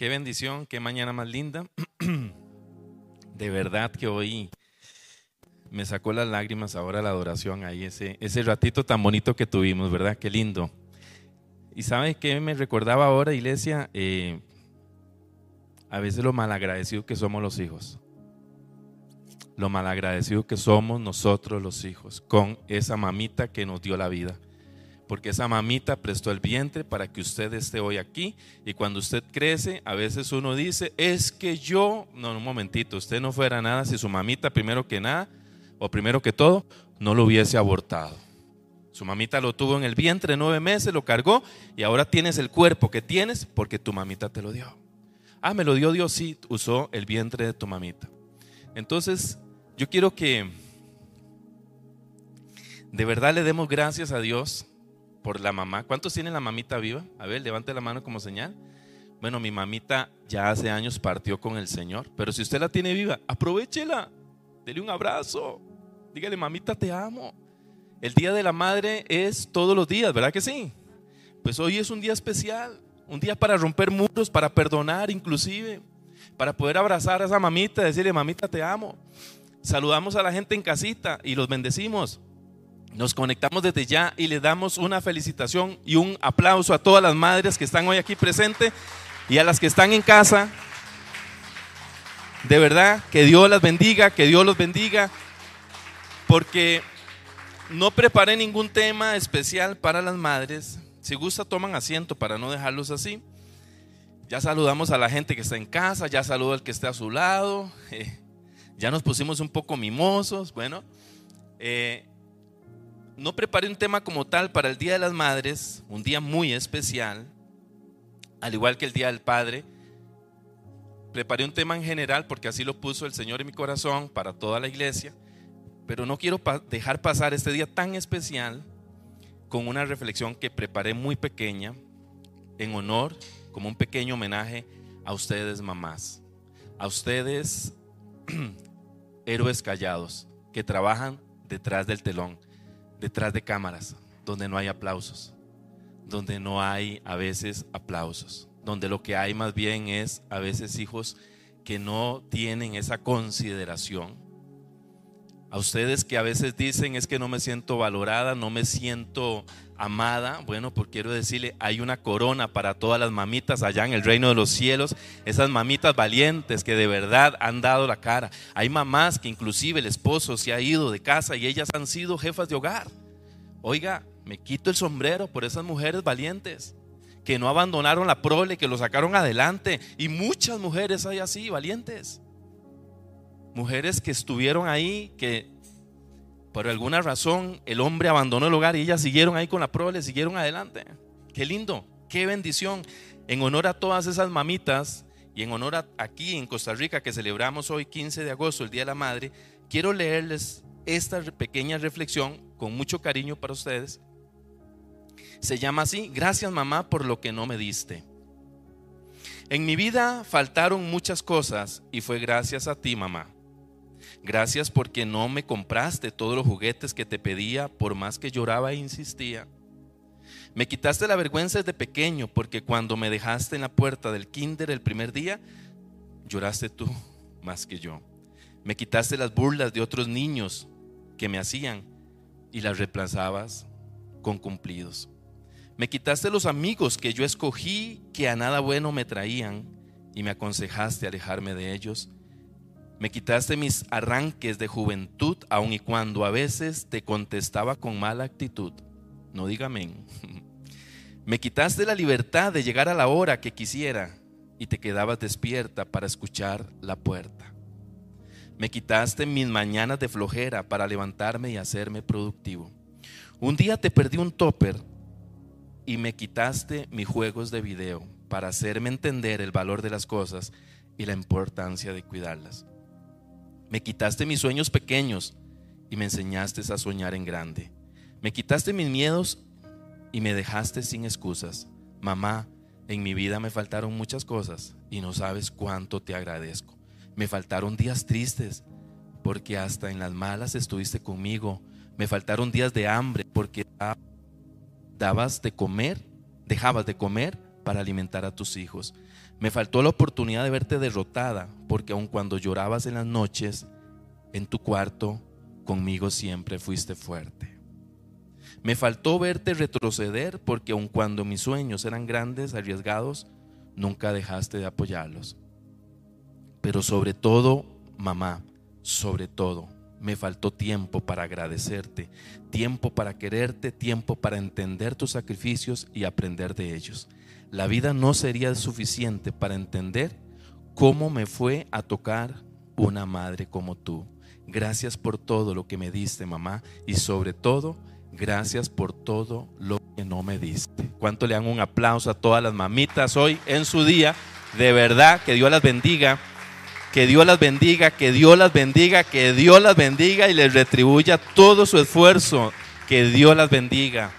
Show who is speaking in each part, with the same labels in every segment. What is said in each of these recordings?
Speaker 1: qué bendición, qué mañana más linda. De verdad que hoy me sacó las lágrimas ahora la adoración ahí, ese, ese ratito tan bonito que tuvimos, ¿verdad? Qué lindo. Y sabe qué me recordaba ahora, iglesia, eh, a veces lo malagradecido que somos los hijos. Lo malagradecido que somos nosotros los hijos con esa mamita que nos dio la vida porque esa mamita prestó el vientre para que usted esté hoy aquí. Y cuando usted crece, a veces uno dice, es que yo, no, un momentito, usted no fuera nada si su mamita primero que nada, o primero que todo, no lo hubiese abortado. Su mamita lo tuvo en el vientre nueve meses, lo cargó y ahora tienes el cuerpo que tienes porque tu mamita te lo dio. Ah, me lo dio Dios, sí, usó el vientre de tu mamita. Entonces, yo quiero que de verdad le demos gracias a Dios por la mamá. ¿Cuántos tienen la mamita viva? A ver, levante la mano como señal. Bueno, mi mamita ya hace años partió con el Señor, pero si usted la tiene viva, aprovechela, dele un abrazo, dígale, mamita, te amo. El Día de la Madre es todos los días, ¿verdad que sí? Pues hoy es un día especial, un día para romper muros, para perdonar inclusive, para poder abrazar a esa mamita, decirle, mamita, te amo. Saludamos a la gente en casita y los bendecimos. Nos conectamos desde ya y le damos una felicitación y un aplauso a todas las madres que están hoy aquí presentes y a las que están en casa. De verdad, que Dios las bendiga, que Dios los bendiga, porque no preparé ningún tema especial para las madres. Si gusta, toman asiento para no dejarlos así. Ya saludamos a la gente que está en casa, ya saludo al que está a su lado, ya nos pusimos un poco mimosos. Bueno, eh, no preparé un tema como tal para el Día de las Madres, un día muy especial, al igual que el Día del Padre. Preparé un tema en general porque así lo puso el Señor en mi corazón para toda la iglesia, pero no quiero dejar pasar este día tan especial con una reflexión que preparé muy pequeña en honor, como un pequeño homenaje a ustedes mamás, a ustedes héroes callados que trabajan detrás del telón detrás de cámaras, donde no hay aplausos, donde no hay a veces aplausos, donde lo que hay más bien es a veces hijos que no tienen esa consideración. A ustedes que a veces dicen es que no me siento valorada, no me siento amada, bueno, pues quiero decirle, hay una corona para todas las mamitas allá en el reino de los cielos, esas mamitas valientes que de verdad han dado la cara. Hay mamás que inclusive el esposo se ha ido de casa y ellas han sido jefas de hogar. Oiga, me quito el sombrero por esas mujeres valientes que no abandonaron la prole, que lo sacaron adelante. Y muchas mujeres hay así, valientes. Mujeres que estuvieron ahí, que por alguna razón el hombre abandonó el hogar y ellas siguieron ahí con la prole, siguieron adelante. Qué lindo, qué bendición. En honor a todas esas mamitas y en honor a aquí en Costa Rica que celebramos hoy 15 de agosto, el Día de la Madre, quiero leerles esta pequeña reflexión con mucho cariño para ustedes. Se llama así, gracias mamá por lo que no me diste. En mi vida faltaron muchas cosas y fue gracias a ti mamá. Gracias porque no me compraste todos los juguetes que te pedía por más que lloraba e insistía. Me quitaste la vergüenza desde pequeño porque cuando me dejaste en la puerta del kinder el primer día, lloraste tú más que yo. Me quitaste las burlas de otros niños que me hacían y las reemplazabas con cumplidos. Me quitaste los amigos que yo escogí que a nada bueno me traían y me aconsejaste alejarme de ellos me quitaste mis arranques de juventud, aun y cuando a veces te contestaba con mala actitud. No diga amén. Me quitaste la libertad de llegar a la hora que quisiera y te quedabas despierta para escuchar la puerta. Me quitaste mis mañanas de flojera para levantarme y hacerme productivo. Un día te perdí un topper y me quitaste mis juegos de video para hacerme entender el valor de las cosas y la importancia de cuidarlas. Me quitaste mis sueños pequeños y me enseñaste a soñar en grande. Me quitaste mis miedos y me dejaste sin excusas. Mamá, en mi vida me faltaron muchas cosas y no sabes cuánto te agradezco. Me faltaron días tristes porque hasta en las malas estuviste conmigo. Me faltaron días de hambre porque dabas de comer, dejabas de comer para alimentar a tus hijos. Me faltó la oportunidad de verte derrotada, porque aun cuando llorabas en las noches, en tu cuarto, conmigo siempre fuiste fuerte. Me faltó verte retroceder, porque aun cuando mis sueños eran grandes, arriesgados, nunca dejaste de apoyarlos. Pero sobre todo, mamá, sobre todo, me faltó tiempo para agradecerte, tiempo para quererte, tiempo para entender tus sacrificios y aprender de ellos. La vida no sería suficiente para entender cómo me fue a tocar una madre como tú. Gracias por todo lo que me diste, mamá, y sobre todo, gracias por todo lo que no me diste. ¿Cuánto le dan un aplauso a todas las mamitas hoy en su día? De verdad, que Dios las bendiga. Que Dios las bendiga, que Dios las bendiga, que Dios las bendiga y les retribuya todo su esfuerzo. Que Dios las bendiga.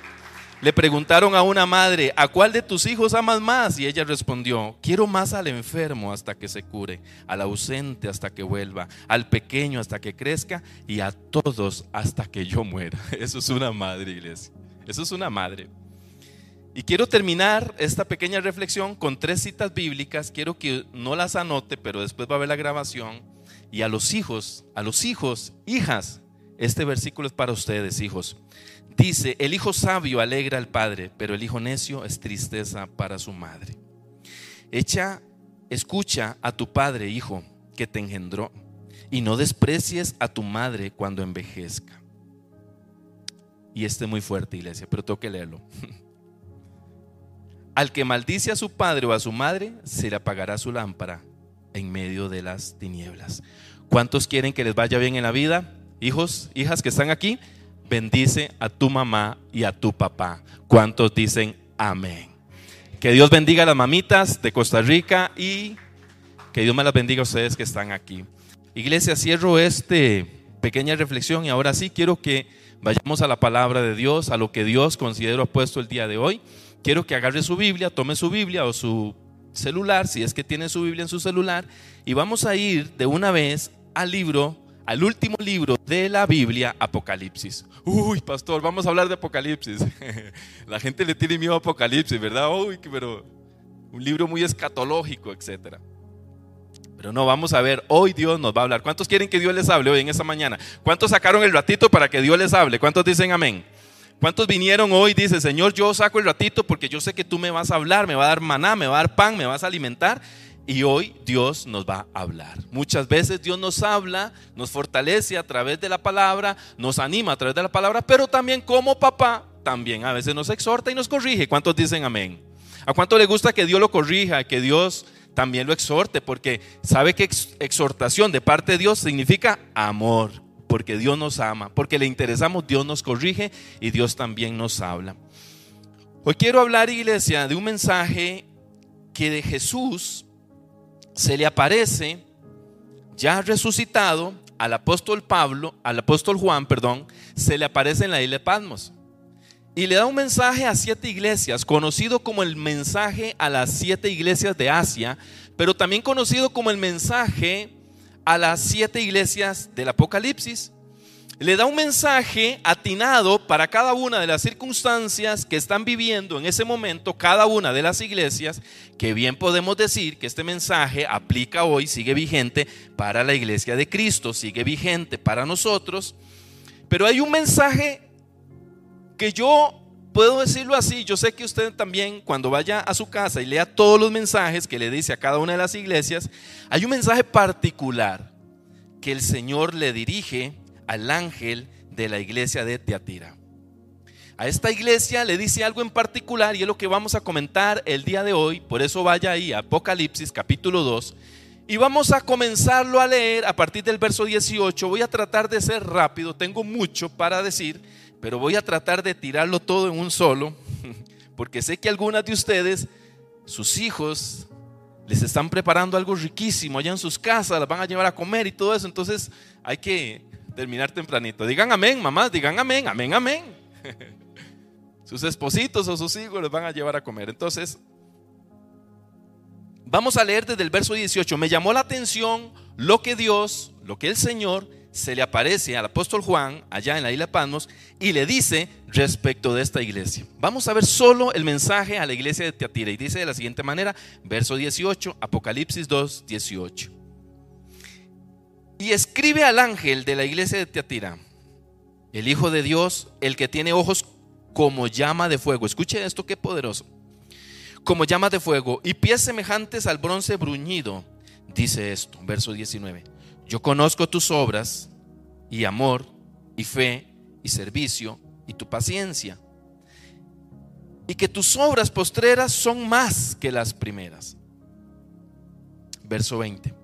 Speaker 1: Le preguntaron a una madre, ¿a cuál de tus hijos amas más? Y ella respondió, quiero más al enfermo hasta que se cure, al ausente hasta que vuelva, al pequeño hasta que crezca y a todos hasta que yo muera. Eso es una madre, iglesia. Eso es una madre. Y quiero terminar esta pequeña reflexión con tres citas bíblicas. Quiero que no las anote, pero después va a ver la grabación. Y a los hijos, a los hijos, hijas, este versículo es para ustedes, hijos. Dice, el hijo sabio alegra al padre, pero el hijo necio es tristeza para su madre. Echa, escucha a tu padre, hijo, que te engendró, y no desprecies a tu madre cuando envejezca. Y este es muy fuerte, iglesia, pero tengo que leerlo. Al que maldice a su padre o a su madre, se le apagará su lámpara en medio de las tinieblas. ¿Cuántos quieren que les vaya bien en la vida? Hijos, hijas que están aquí, bendice a tu mamá y a tu papá. ¿Cuántos dicen amén? Que Dios bendiga a las mamitas de Costa Rica y que Dios me las bendiga a ustedes que están aquí. Iglesia, cierro esta pequeña reflexión y ahora sí quiero que vayamos a la palabra de Dios, a lo que Dios considero ha puesto el día de hoy quiero que agarre su Biblia, tome su Biblia o su celular, si es que tiene su Biblia en su celular, y vamos a ir de una vez al libro, al último libro de la Biblia, Apocalipsis. Uy, pastor, vamos a hablar de Apocalipsis. la gente le tiene miedo a Apocalipsis, ¿verdad? Uy, pero un libro muy escatológico, etcétera. Pero no, vamos a ver, hoy Dios nos va a hablar. ¿Cuántos quieren que Dios les hable hoy en esta mañana? ¿Cuántos sacaron el ratito para que Dios les hable? ¿Cuántos dicen amén? ¿Cuántos vinieron hoy? Dice, Señor, yo saco el ratito porque yo sé que tú me vas a hablar, me va a dar maná, me va a dar pan, me vas a alimentar. Y hoy Dios nos va a hablar. Muchas veces Dios nos habla, nos fortalece a través de la palabra, nos anima a través de la palabra, pero también como papá, también a veces nos exhorta y nos corrige. ¿Cuántos dicen amén? ¿A cuánto le gusta que Dios lo corrija, que Dios también lo exhorte? Porque sabe que exhortación de parte de Dios significa amor porque Dios nos ama, porque le interesamos, Dios nos corrige y Dios también nos habla. Hoy quiero hablar, iglesia, de un mensaje que de Jesús se le aparece ya resucitado al apóstol Pablo, al apóstol Juan, perdón, se le aparece en la isla de Patmos. Y le da un mensaje a siete iglesias, conocido como el mensaje a las siete iglesias de Asia, pero también conocido como el mensaje a las siete iglesias del Apocalipsis. Le da un mensaje atinado para cada una de las circunstancias que están viviendo en ese momento cada una de las iglesias, que bien podemos decir que este mensaje aplica hoy, sigue vigente para la iglesia de Cristo, sigue vigente para nosotros. Pero hay un mensaje que yo puedo decirlo así, yo sé que usted también cuando vaya a su casa y lea todos los mensajes que le dice a cada una de las iglesias, hay un mensaje particular que el Señor le dirige al ángel de la iglesia de Teatira. A esta iglesia le dice algo en particular y es lo que vamos a comentar el día de hoy, por eso vaya ahí, Apocalipsis capítulo 2, y vamos a comenzarlo a leer a partir del verso 18. Voy a tratar de ser rápido, tengo mucho para decir, pero voy a tratar de tirarlo todo en un solo, porque sé que algunas de ustedes, sus hijos, les están preparando algo riquísimo allá en sus casas, las van a llevar a comer y todo eso, entonces hay que terminar tempranito. Digan amén, mamás, digan amén, amén, amén. Sus espositos o sus hijos les van a llevar a comer. Entonces, vamos a leer desde el verso 18. Me llamó la atención lo que Dios, lo que el Señor se le aparece al apóstol Juan allá en la isla de Patmos y le dice respecto de esta iglesia. Vamos a ver solo el mensaje a la iglesia de Teatira y dice de la siguiente manera, verso 18, Apocalipsis 2, 18. Y escribe al ángel de la iglesia de Teatira, el Hijo de Dios, el que tiene ojos como llama de fuego. Escuche esto, qué poderoso. Como llama de fuego y pies semejantes al bronce bruñido. Dice esto, verso 19. Yo conozco tus obras y amor y fe y servicio y tu paciencia. Y que tus obras postreras son más que las primeras. Verso 20.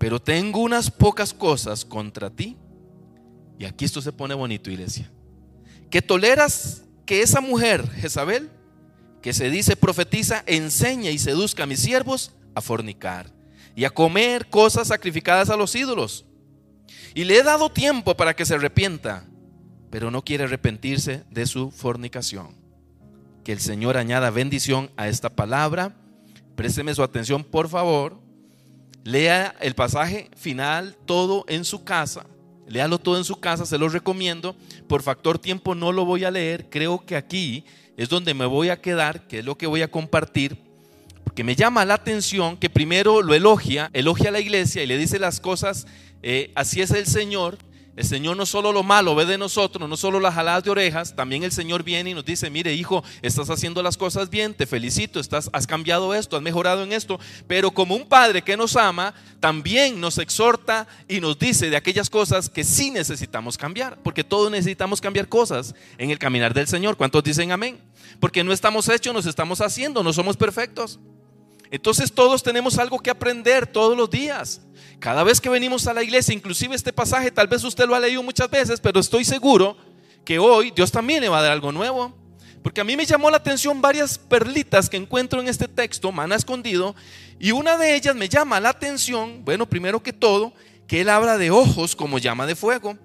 Speaker 1: Pero tengo unas pocas cosas contra ti. Y aquí esto se pone bonito, iglesia. Que toleras que esa mujer, Jezabel, que se dice profetiza, enseña y seduzca a mis siervos a fornicar y a comer cosas sacrificadas a los ídolos. Y le he dado tiempo para que se arrepienta, pero no quiere arrepentirse de su fornicación. Que el Señor añada bendición a esta palabra. Présteme su atención, por favor. Lea el pasaje final todo en su casa. Léalo todo en su casa, se lo recomiendo. Por factor tiempo no lo voy a leer. Creo que aquí es donde me voy a quedar, que es lo que voy a compartir porque me llama la atención que primero lo elogia, elogia a la iglesia y le dice las cosas, eh, así es el Señor. El Señor no solo lo malo ve de nosotros, no solo las jaladas de orejas, también el Señor viene y nos dice, mire hijo, estás haciendo las cosas bien, te felicito, estás, has cambiado esto, has mejorado en esto, pero como un padre que nos ama, también nos exhorta y nos dice de aquellas cosas que sí necesitamos cambiar, porque todos necesitamos cambiar cosas en el caminar del Señor. ¿Cuántos dicen amén? Porque no estamos hechos, nos estamos haciendo, no somos perfectos. Entonces todos tenemos algo que aprender todos los días. Cada vez que venimos a la iglesia, inclusive este pasaje, tal vez usted lo ha leído muchas veces, pero estoy seguro que hoy Dios también le va a dar algo nuevo. Porque a mí me llamó la atención varias perlitas que encuentro en este texto, mana escondido, y una de ellas me llama la atención, bueno, primero que todo, que él habla de ojos como llama de fuego.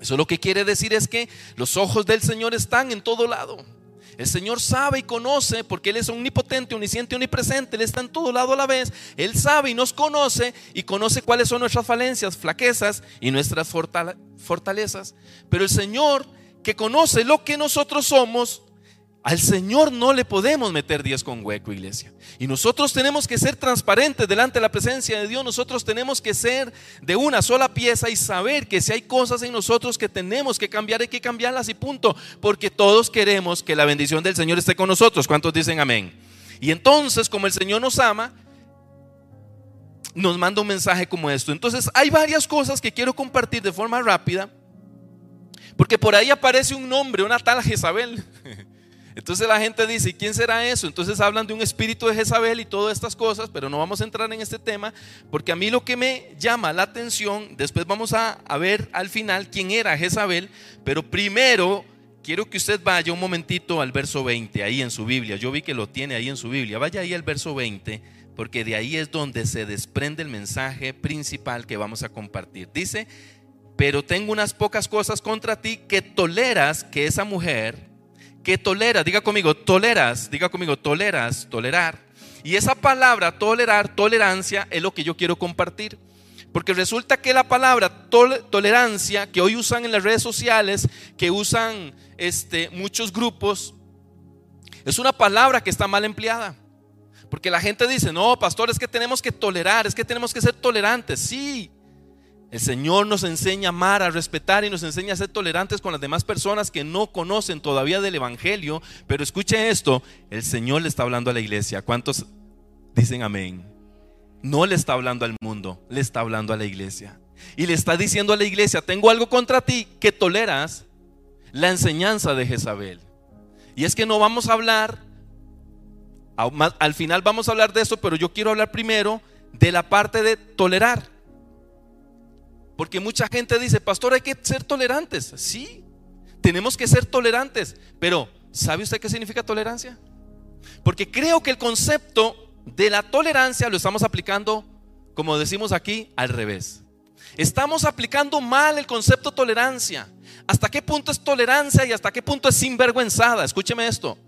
Speaker 1: Eso lo que quiere decir es que los ojos del Señor están en todo lado. El Señor sabe y conoce porque Él es omnipotente, omnisciente, omnipresente. Él está en todo lado a la vez. Él sabe y nos conoce y conoce cuáles son nuestras falencias, flaquezas y nuestras fortalezas. Pero el Señor que conoce lo que nosotros somos, al Señor no le podemos meter diez con hueco, iglesia. Y nosotros tenemos que ser transparentes delante de la presencia de Dios. Nosotros tenemos que ser de una sola pieza y saber que si hay cosas en nosotros que tenemos que cambiar, hay que cambiarlas y punto. Porque todos queremos que la bendición del Señor esté con nosotros. ¿Cuántos dicen amén? Y entonces, como el Señor nos ama, nos manda un mensaje como esto. Entonces, hay varias cosas que quiero compartir de forma rápida. Porque por ahí aparece un nombre, una tal Jezabel. Entonces la gente dice, ¿quién será eso? Entonces hablan de un espíritu de Jezabel y todas estas cosas, pero no vamos a entrar en este tema, porque a mí lo que me llama la atención, después vamos a, a ver al final quién era Jezabel, pero primero quiero que usted vaya un momentito al verso 20, ahí en su Biblia. Yo vi que lo tiene ahí en su Biblia. Vaya ahí al verso 20, porque de ahí es donde se desprende el mensaje principal que vamos a compartir. Dice, pero tengo unas pocas cosas contra ti que toleras que esa mujer que tolera, diga conmigo, toleras, diga conmigo, toleras, tolerar. Y esa palabra tolerar, tolerancia, es lo que yo quiero compartir. Porque resulta que la palabra tolerancia que hoy usan en las redes sociales, que usan este, muchos grupos, es una palabra que está mal empleada. Porque la gente dice, no, pastor, es que tenemos que tolerar, es que tenemos que ser tolerantes. Sí, el Señor nos enseña a amar, a respetar y nos enseña a ser tolerantes con las demás personas que no conocen todavía del Evangelio. Pero escuche esto, el Señor le está hablando a la iglesia. ¿Cuántos dicen amén? No le está hablando al mundo, le está hablando a la iglesia. Y le está diciendo a la iglesia, tengo algo contra ti que toleras la enseñanza de Jezabel. Y es que no vamos a hablar, al final vamos a hablar de eso, pero yo quiero hablar primero de la parte de tolerar. Porque mucha gente dice, pastor, hay que ser tolerantes. Sí, tenemos que ser tolerantes. Pero, ¿sabe usted qué significa tolerancia? Porque creo que el concepto de la tolerancia lo estamos aplicando, como decimos aquí, al revés. Estamos aplicando mal el concepto tolerancia. ¿Hasta qué punto es tolerancia y hasta qué punto es sinvergüenzada? Escúcheme esto.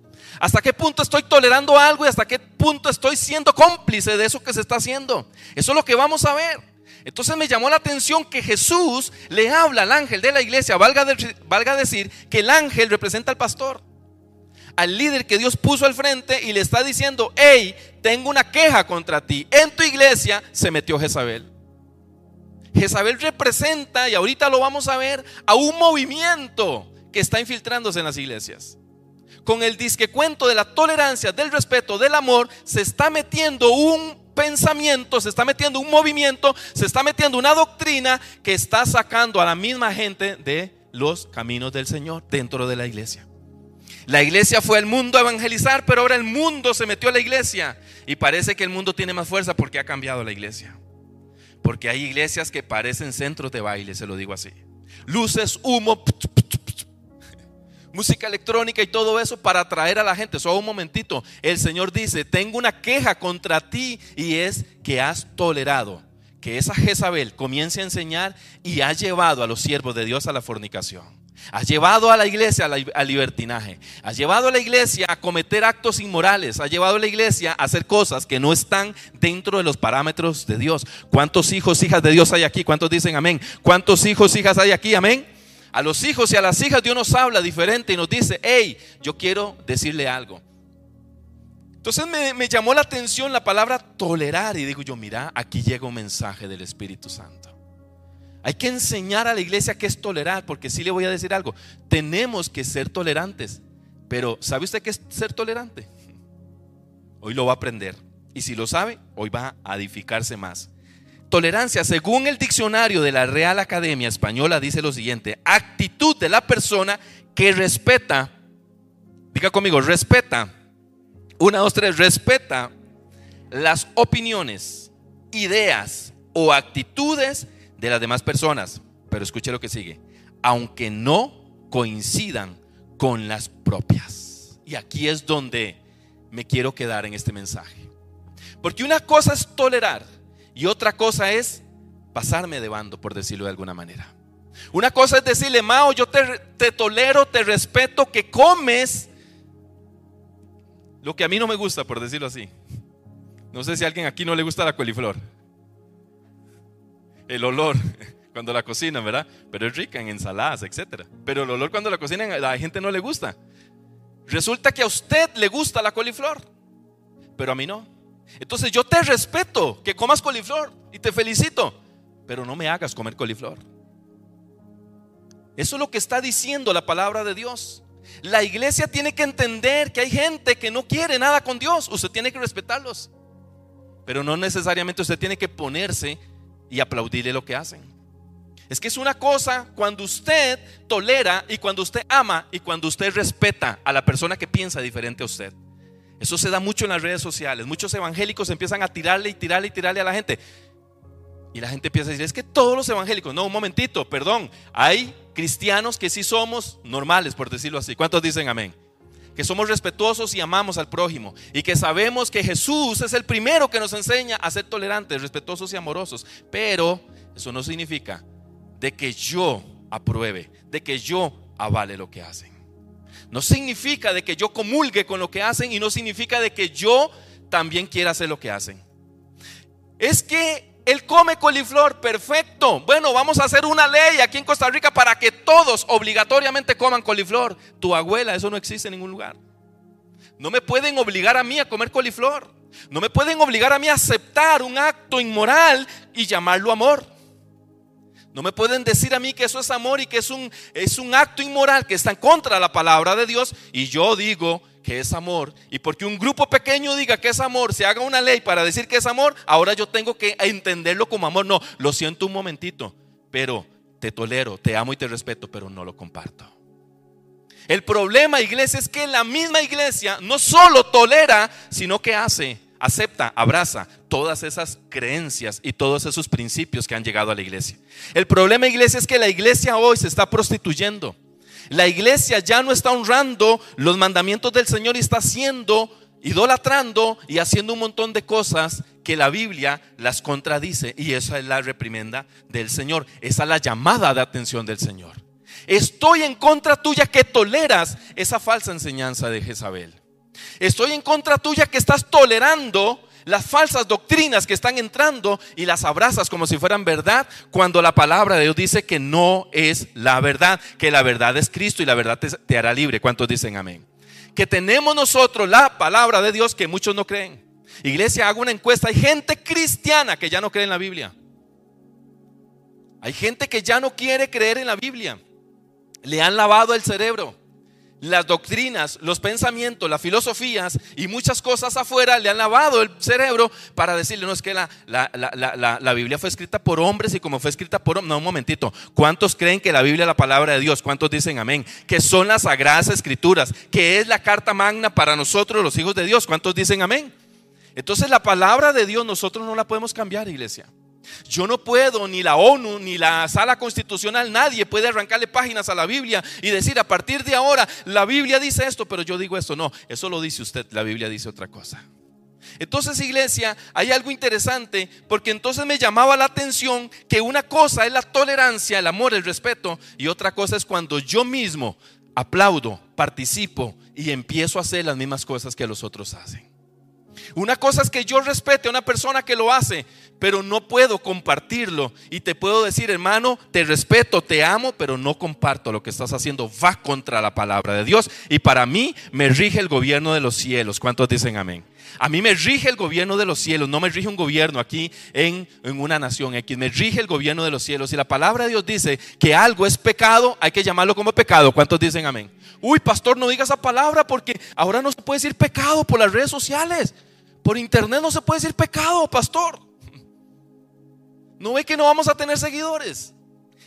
Speaker 1: ¿Hasta qué punto estoy tolerando algo y hasta qué punto estoy siendo cómplice de eso que se está haciendo? Eso es lo que vamos a ver. Entonces me llamó la atención que Jesús le habla al ángel de la iglesia, valga, valga decir que el ángel representa al pastor, al líder que Dios puso al frente y le está diciendo, hey, tengo una queja contra ti. En tu iglesia se metió Jezabel. Jezabel representa, y ahorita lo vamos a ver, a un movimiento que está infiltrándose en las iglesias. Con el disque cuento de la tolerancia, del respeto, del amor, se está metiendo un pensamiento, se está metiendo un movimiento, se está metiendo una doctrina que está sacando a la misma gente de los caminos del Señor dentro de la iglesia. La iglesia fue al mundo a evangelizar, pero ahora el mundo se metió a la iglesia y parece que el mundo tiene más fuerza porque ha cambiado la iglesia. Porque hay iglesias que parecen centros de baile, se lo digo así. Luces, humo, música electrónica y todo eso para atraer a la gente. Solo un momentito. El Señor dice, tengo una queja contra ti y es que has tolerado que esa Jezabel comience a enseñar y ha llevado a los siervos de Dios a la fornicación. Ha llevado a la iglesia al libertinaje. Ha llevado a la iglesia a cometer actos inmorales. Ha llevado a la iglesia a hacer cosas que no están dentro de los parámetros de Dios. ¿Cuántos hijos, hijas de Dios hay aquí? ¿Cuántos dicen amén? ¿Cuántos hijos, hijas hay aquí? Amén. A los hijos y a las hijas Dios nos habla diferente y nos dice, hey, yo quiero decirle algo. Entonces me, llamó la atención la palabra tolerar y digo yo, mira, aquí llega un mensaje del Espíritu Santo. Hay que enseñar a la iglesia qué es tolerar, porque sí le voy a decir algo. Tenemos que ser tolerantes. Pero ¿sabe usted qué es ser tolerante? Hoy lo va a aprender. Y si lo sabe, hoy va a edificarse más. Tolerancia, según el diccionario de la Real Academia Española, dice lo siguiente. Actitud de la persona que respeta. Diga conmigo, respeta. Una, dos, tres, respeta las opiniones, ideas o actitudes de las demás personas. Pero escuche lo que sigue. Aunque no coincidan con las propias. Y aquí es donde me quiero quedar en este mensaje. Porque una cosa es tolerar y otra cosa es pasarme de bando, por decirlo de alguna manera. Una cosa es decirle, Mao, yo te, tolero, te respeto, que comes lo que a mí no me gusta, por decirlo así. No sé si a alguien aquí no le gusta la coliflor el olor cuando la cocinan, ¿verdad? Pero es rica en ensaladas, etc. Pero el olor cuando la cocinan a la gente no le gusta. Resulta que a usted le gusta la coliflor, pero a mí no. Entonces yo te respeto que comas coliflor y te felicito, pero no me hagas comer coliflor. Eso es lo que está diciendo la palabra de Dios. La iglesia tiene que entender que hay gente que no quiere nada con Dios. Usted tiene que respetarlos. Pero no necesariamente usted tiene que ponerse y aplaudirle lo que hacen. Es que es una cosa cuando usted tolera y cuando usted ama y cuando usted respeta a la persona que piensa diferente a usted. Eso se da mucho en las redes sociales. Muchos evangélicos empiezan a tirarle y tirarle y tirarle a la gente. Y la gente empieza a decir, es que todos los evangélicos, no, un momentito, perdón, hay cristianos que sí somos normales, por decirlo así. ¿Cuántos dicen amén? que somos respetuosos y amamos al prójimo y que sabemos que Jesús es el primero que nos enseña a ser tolerantes, respetuosos y amorosos. Pero eso no significa de que yo apruebe, de que yo avale lo que hacen. No significa de que yo comulgue con lo que hacen y no significa de que yo también quiera hacer lo que hacen. Es que él come coliflor, perfecto. Bueno, vamos a hacer una ley aquí en Costa Rica para que todos obligatoriamente coman coliflor. Tu abuela, eso no existe en ningún lugar. No me pueden obligar a mí a comer coliflor. No me pueden obligar a mí a aceptar un acto inmoral y llamarlo amor. No me pueden decir a mí que eso es amor y que es un, es un acto inmoral que está en contra de la palabra de Dios y yo digo que es amor. Y porque un grupo pequeño diga que es amor, se haga una ley para decir que es amor, ahora yo tengo que entenderlo como amor. No, lo siento un momentito, pero te tolero, te amo y te respeto, pero no lo comparto. El problema, iglesia, es que la misma iglesia no solo tolera, sino que hace, acepta, abraza todas esas creencias y todos esos principios que han llegado a la iglesia. El problema, iglesia, es que la iglesia hoy se está prostituyendo. La iglesia ya no está honrando los mandamientos del Señor y está haciendo, idolatrando y haciendo un montón de cosas que la Biblia las contradice. Y esa es la reprimenda del Señor. Esa es la llamada de atención del Señor. Estoy en contra tuya que toleras esa falsa enseñanza de Jezabel. Estoy en contra tuya que estás tolerando las falsas doctrinas que están entrando y las abrazas como si fueran verdad, cuando la palabra de Dios dice que no es la verdad, que la verdad es Cristo y la verdad te, hará libre. ¿Cuántos dicen amén? Que tenemos nosotros la palabra de Dios que muchos no creen. Iglesia, hago una encuesta. Hay gente cristiana que ya no cree en la Biblia. Hay gente que ya no quiere creer en la Biblia. Le han lavado el cerebro las doctrinas, los pensamientos, las filosofías y muchas cosas afuera le han lavado el cerebro para decirle, no es que la, la, Biblia fue escrita por hombres y como fue escrita por hombres, no, un momentito, ¿cuántos creen que la Biblia es la palabra de Dios? ¿Cuántos dicen amén? Que son las sagradas escrituras, que es la carta magna para nosotros los hijos de Dios, ¿cuántos dicen amén? Entonces la palabra de Dios nosotros no la podemos cambiar, iglesia. Yo no puedo, ni la ONU, ni la sala constitucional, nadie puede arrancarle páginas a la Biblia y decir a partir de ahora la Biblia dice esto, pero yo digo esto. No, eso lo dice usted, la Biblia dice otra cosa. Entonces, iglesia, hay algo interesante porque entonces me llamaba la atención que una cosa es la tolerancia, el amor, el respeto y otra cosa es cuando yo mismo aplaudo, participo y empiezo a hacer las mismas cosas que los otros hacen. Una cosa es que yo respete a una persona que lo hace, pero no puedo compartirlo. Y te puedo decir, hermano, te respeto, te amo, pero no comparto lo que estás haciendo. Va contra la palabra de Dios. Y para mí me rige el gobierno de los cielos. ¿Cuántos dicen amén? A mí me rige el gobierno de los cielos, no me rige un gobierno aquí en, en, una nación X, me rige el gobierno de los cielos. Y la palabra de Dios dice que algo es pecado, hay que llamarlo como pecado. ¿Cuántos dicen amén? Uy, pastor, no diga esa palabra porque ahora no se puede decir pecado por las redes sociales. Por internet no se puede decir pecado, pastor. ¿No ve que no vamos a tener seguidores?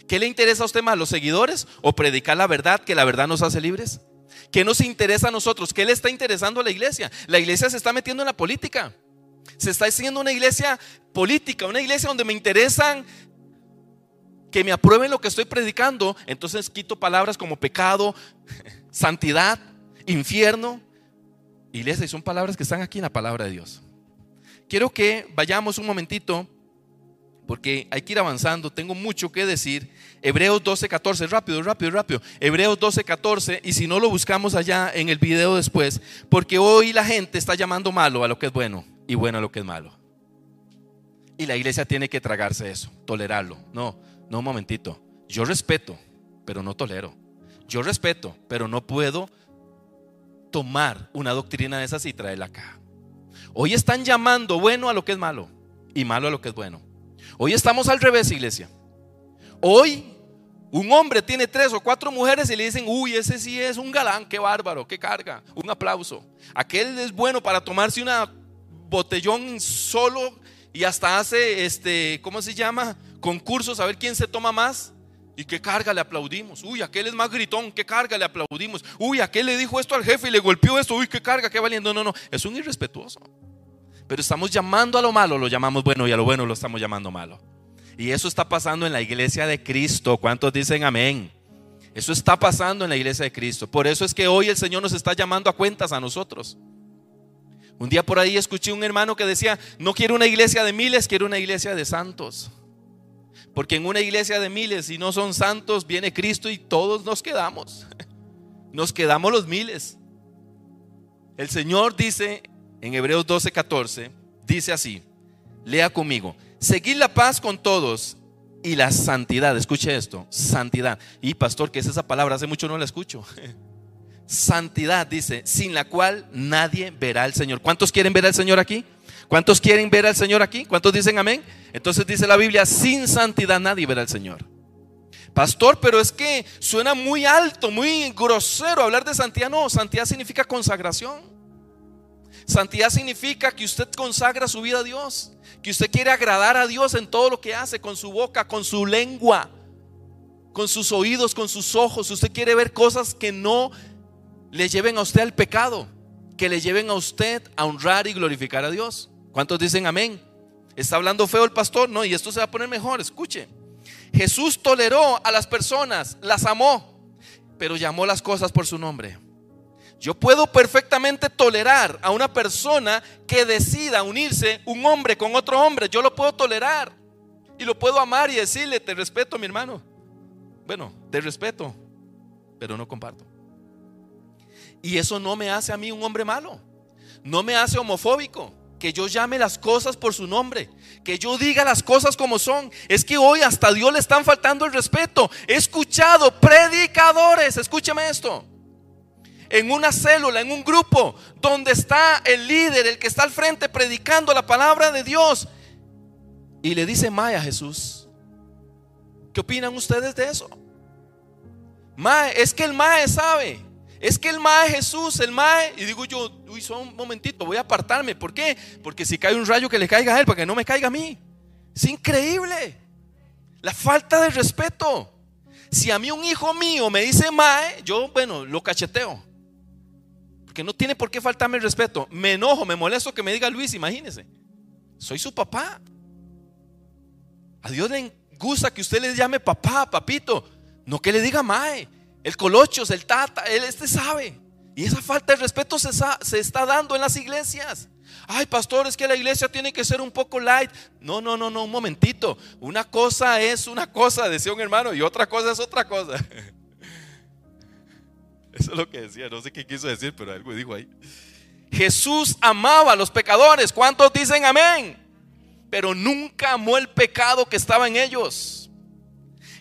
Speaker 1: ¿Qué le interesa a usted más, los seguidores o predicar la verdad, que la verdad nos hace libres? ¿Qué nos interesa a nosotros? ¿Qué le está interesando a la iglesia? La iglesia se está metiendo en la política. Se está haciendo una iglesia política, una iglesia donde me interesan que me aprueben lo que estoy predicando. Entonces quito palabras como pecado, santidad, infierno. Iglesia, y son palabras que están aquí en la palabra de Dios. Quiero que vayamos un momentito porque hay que ir avanzando, tengo mucho que decir. Hebreos 12, 14, rápido, rápido, rápido. Hebreos 12, 14, y si no lo buscamos allá en el video después, porque hoy la gente está llamando malo a lo que es bueno y bueno a lo que es malo. Y la iglesia tiene que tragarse eso, tolerarlo. No, no, un momentito. Yo respeto, pero no tolero. Yo respeto, pero no puedo tomar una doctrina de esas y traerla acá. Hoy están llamando bueno a lo que es malo y malo a lo que es bueno. Hoy estamos al revés, iglesia. Hoy un hombre tiene tres o cuatro mujeres y le dicen, uy, ese sí es un galán, qué bárbaro, qué carga, un aplauso. Aquel es bueno para tomarse una botellón solo y hasta hace, este, ¿cómo se llama? Concursos a ver quién se toma más. ¿Y qué carga le aplaudimos? Uy, aquel es más gritón, ¿qué carga le aplaudimos? Uy, aquel le dijo esto al jefe y le golpeó esto, uy, qué carga, qué valiendo. No, no, es un irrespetuoso. Pero estamos llamando a lo malo, lo llamamos bueno y a lo bueno lo estamos llamando malo. Y eso está pasando en la iglesia de Cristo. ¿Cuántos dicen amén? Eso está pasando en la iglesia de Cristo. Por eso es que hoy el Señor nos está llamando a cuentas a nosotros. Un día por ahí escuché un hermano que decía, no quiero una iglesia de miles, quiero una iglesia de santos. Porque en una iglesia de miles, si no son santos, viene Cristo y todos nos quedamos. Nos quedamos los miles. El Señor dice en Hebreos 12, 14, dice así, lea conmigo, seguid la paz con todos y la santidad, escuche esto, santidad. Y pastor, ¿qué es esa palabra? Hace mucho no la escucho. Santidad, dice, sin la cual nadie verá al Señor. ¿Cuántos quieren ver al Señor aquí? ¿Cuántos quieren ver al Señor aquí? ¿Cuántos dicen amén? Entonces dice la Biblia, sin santidad nadie verá al Señor. Pastor, pero es que suena muy alto, muy grosero hablar de santidad. No, santidad significa consagración. Santidad significa que usted consagra su vida a Dios, que usted quiere agradar a Dios en todo lo que hace, con su boca, con su lengua, con sus oídos, con sus ojos. Usted quiere ver cosas que no le lleven a usted al pecado, que le lleven a usted a honrar y glorificar a Dios. ¿Cuántos dicen amén? ¿Está hablando feo el pastor? No, y esto se va a poner mejor, escuche. Jesús toleró a las personas, las amó, pero llamó las cosas por su nombre. Yo puedo perfectamente tolerar a una persona que decida unirse un hombre con otro hombre. Yo lo puedo tolerar. Y lo puedo amar y decirle, te respeto, mi hermano. Bueno, te respeto, pero no comparto. Y eso no me hace a mí un hombre malo. No me hace homofóbico. que yo llame las cosas por su nombre, que yo diga las cosas como son. Es que hoy hasta a Dios le están faltando el respeto. He escuchado predicadores, escúchame esto, en una célula, en un grupo, donde está el líder, el que está al frente predicando la palabra de Dios, y le dice Mae a Jesús. ¿Qué opinan ustedes de eso? Mae, es que el Mae sabe. Es que el Mae Jesús, el Mae, y digo yo, uy, solo un momentito, voy a apartarme. ¿Por qué? Porque si cae un rayo que le caiga a él, para que no me caiga a mí. Es increíble. La falta de respeto. Si a mí un hijo mío me dice Mae, yo, bueno, lo cacheteo. Porque no tiene por qué faltarme el respeto. Me enojo, me molesto que me diga Luis, imagínese. Soy su papá. A Dios le gusta que usted le llame papá, papito. No que le diga mae. El colocho, el tata, él este sabe. Y esa falta de respeto se, se está dando en las iglesias. Ay, pastor, es que la iglesia tiene que ser un poco light. No, no, no, no, un momentito. Una cosa es una cosa, decía un hermano, y otra cosa es otra cosa. Eso es lo que decía, no sé qué quiso decir, pero algo dijo ahí. Jesús amaba a los pecadores. ¿Cuántos dicen amén? Pero nunca amó el pecado que estaba en ellos.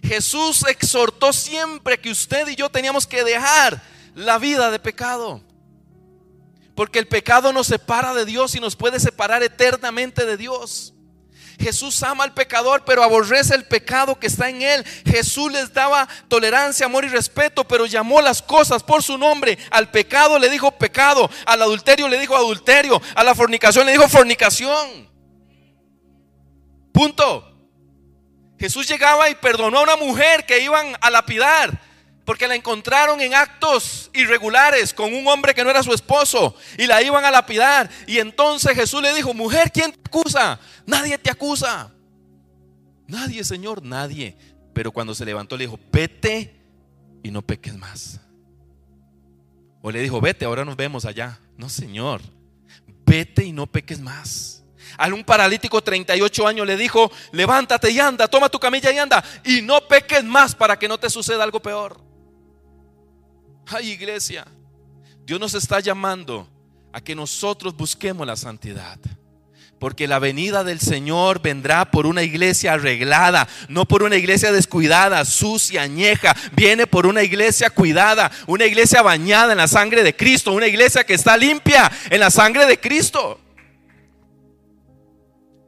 Speaker 1: Jesús exhortó siempre que usted y yo teníamos que dejar la vida de pecado. Porque el pecado nos separa de Dios y nos puede separar eternamente de Dios. Jesús ama al pecador, pero aborrece el pecado que está en él. Jesús les daba tolerancia, amor y respeto, pero llamó las cosas por su nombre. Al pecado le dijo pecado, al adulterio le dijo adulterio, a la fornicación le dijo fornicación. Punto. Jesús llegaba y perdonó a una mujer que iban a lapidar porque la encontraron en actos irregulares con un hombre que no era su esposo y la iban a lapidar. Y entonces Jesús le dijo, mujer, ¿quién te acusa? Nadie te acusa. Nadie, Señor, nadie. Pero cuando se levantó le dijo, vete y no peques más. O le dijo, vete, ahora nos vemos allá. No, Señor, vete y no peques más. A un paralítico 38 años le dijo, levántate y anda, toma tu camilla y anda, y no peques más para que no te suceda algo peor. Ay iglesia, Dios nos está llamando a que nosotros busquemos la santidad. Porque la venida del Señor vendrá por una iglesia arreglada, no por una iglesia descuidada, sucia, añeja. Viene por una iglesia cuidada, una iglesia bañada en la sangre de Cristo, una iglesia que está limpia en la sangre de Cristo.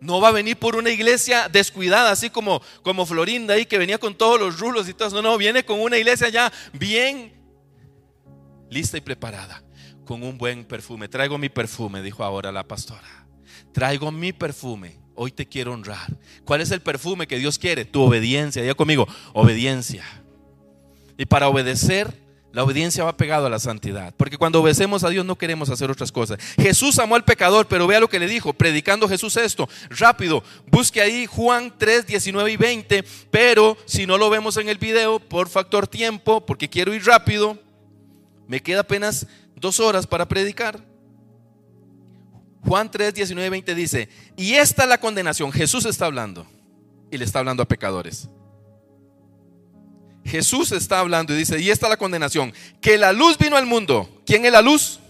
Speaker 1: No va a venir por una iglesia descuidada, así como, como Florinda ahí que venía con todos los rulos y todo. No, no, viene con una iglesia ya bien lista y preparada, con un buen perfume. Traigo mi perfume, dijo ahora la pastora. Traigo mi perfume. Hoy te quiero honrar. ¿Cuál es el perfume que Dios quiere? Tu obediencia. Ya conmigo, obediencia. Y para obedecer la obediencia va pegado a la santidad, porque cuando obedecemos a Dios no queremos hacer otras cosas. Jesús amó al pecador, pero vea lo que le dijo, predicando Jesús esto. Rápido, busque ahí Juan 3, 19 y 20, pero si no lo vemos en el video, por factor tiempo, porque quiero ir rápido, me queda apenas dos horas para predicar. Juan 3, 19 y 20 dice, y esta es la condenación, Jesús está hablando, y le está hablando a pecadores. Jesús está hablando y dice, y esta es la condenación, que la luz vino al mundo. ¿Quién es la luz?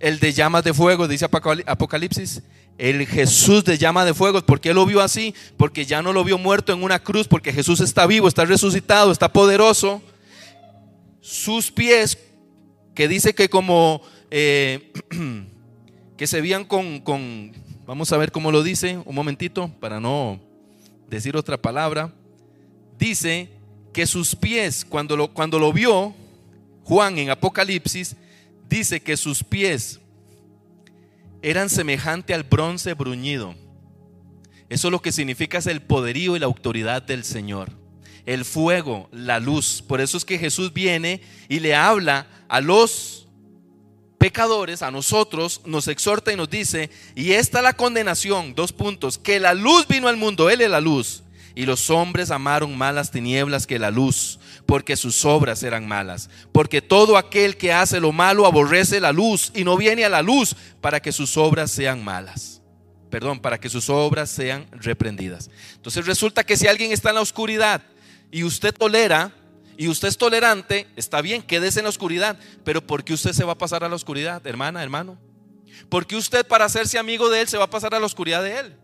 Speaker 1: El de llamas de fuego, dice Apocalipsis. El Jesús de llamas de fuego, ¿por qué lo vio así? Porque ya no lo vio muerto en una cruz, porque Jesús está vivo, está resucitado, está poderoso. Sus pies, que dice que como eh, que se veían con, con, vamos a ver cómo lo dice, un momentito, para no decir otra palabra dice que sus pies, cuando lo, cuando lo vio, Juan en Apocalipsis, dice que sus pies eran semejante al bronce bruñido. Eso lo que significa es el poderío y la autoridad del Señor. El fuego, la luz. Por eso es que Jesús viene y le habla a los pecadores, a nosotros, nos exhorta y nos dice, y esta es la condenación, dos puntos, que la luz vino al mundo, Él es la luz, y los hombres amaron más las tinieblas que la luz, porque sus obras eran malas. Porque todo aquel que hace lo malo aborrece la luz y no viene a la luz para que sus obras sean malas. Perdón, para que sus obras sean reprendidas. Entonces resulta que si alguien está en la oscuridad y usted tolera y usted es tolerante, está bien, quédese en la oscuridad. Pero ¿por qué usted se va a pasar a la oscuridad, hermana, hermano? Porque usted para hacerse amigo de él se va a pasar a la oscuridad de él.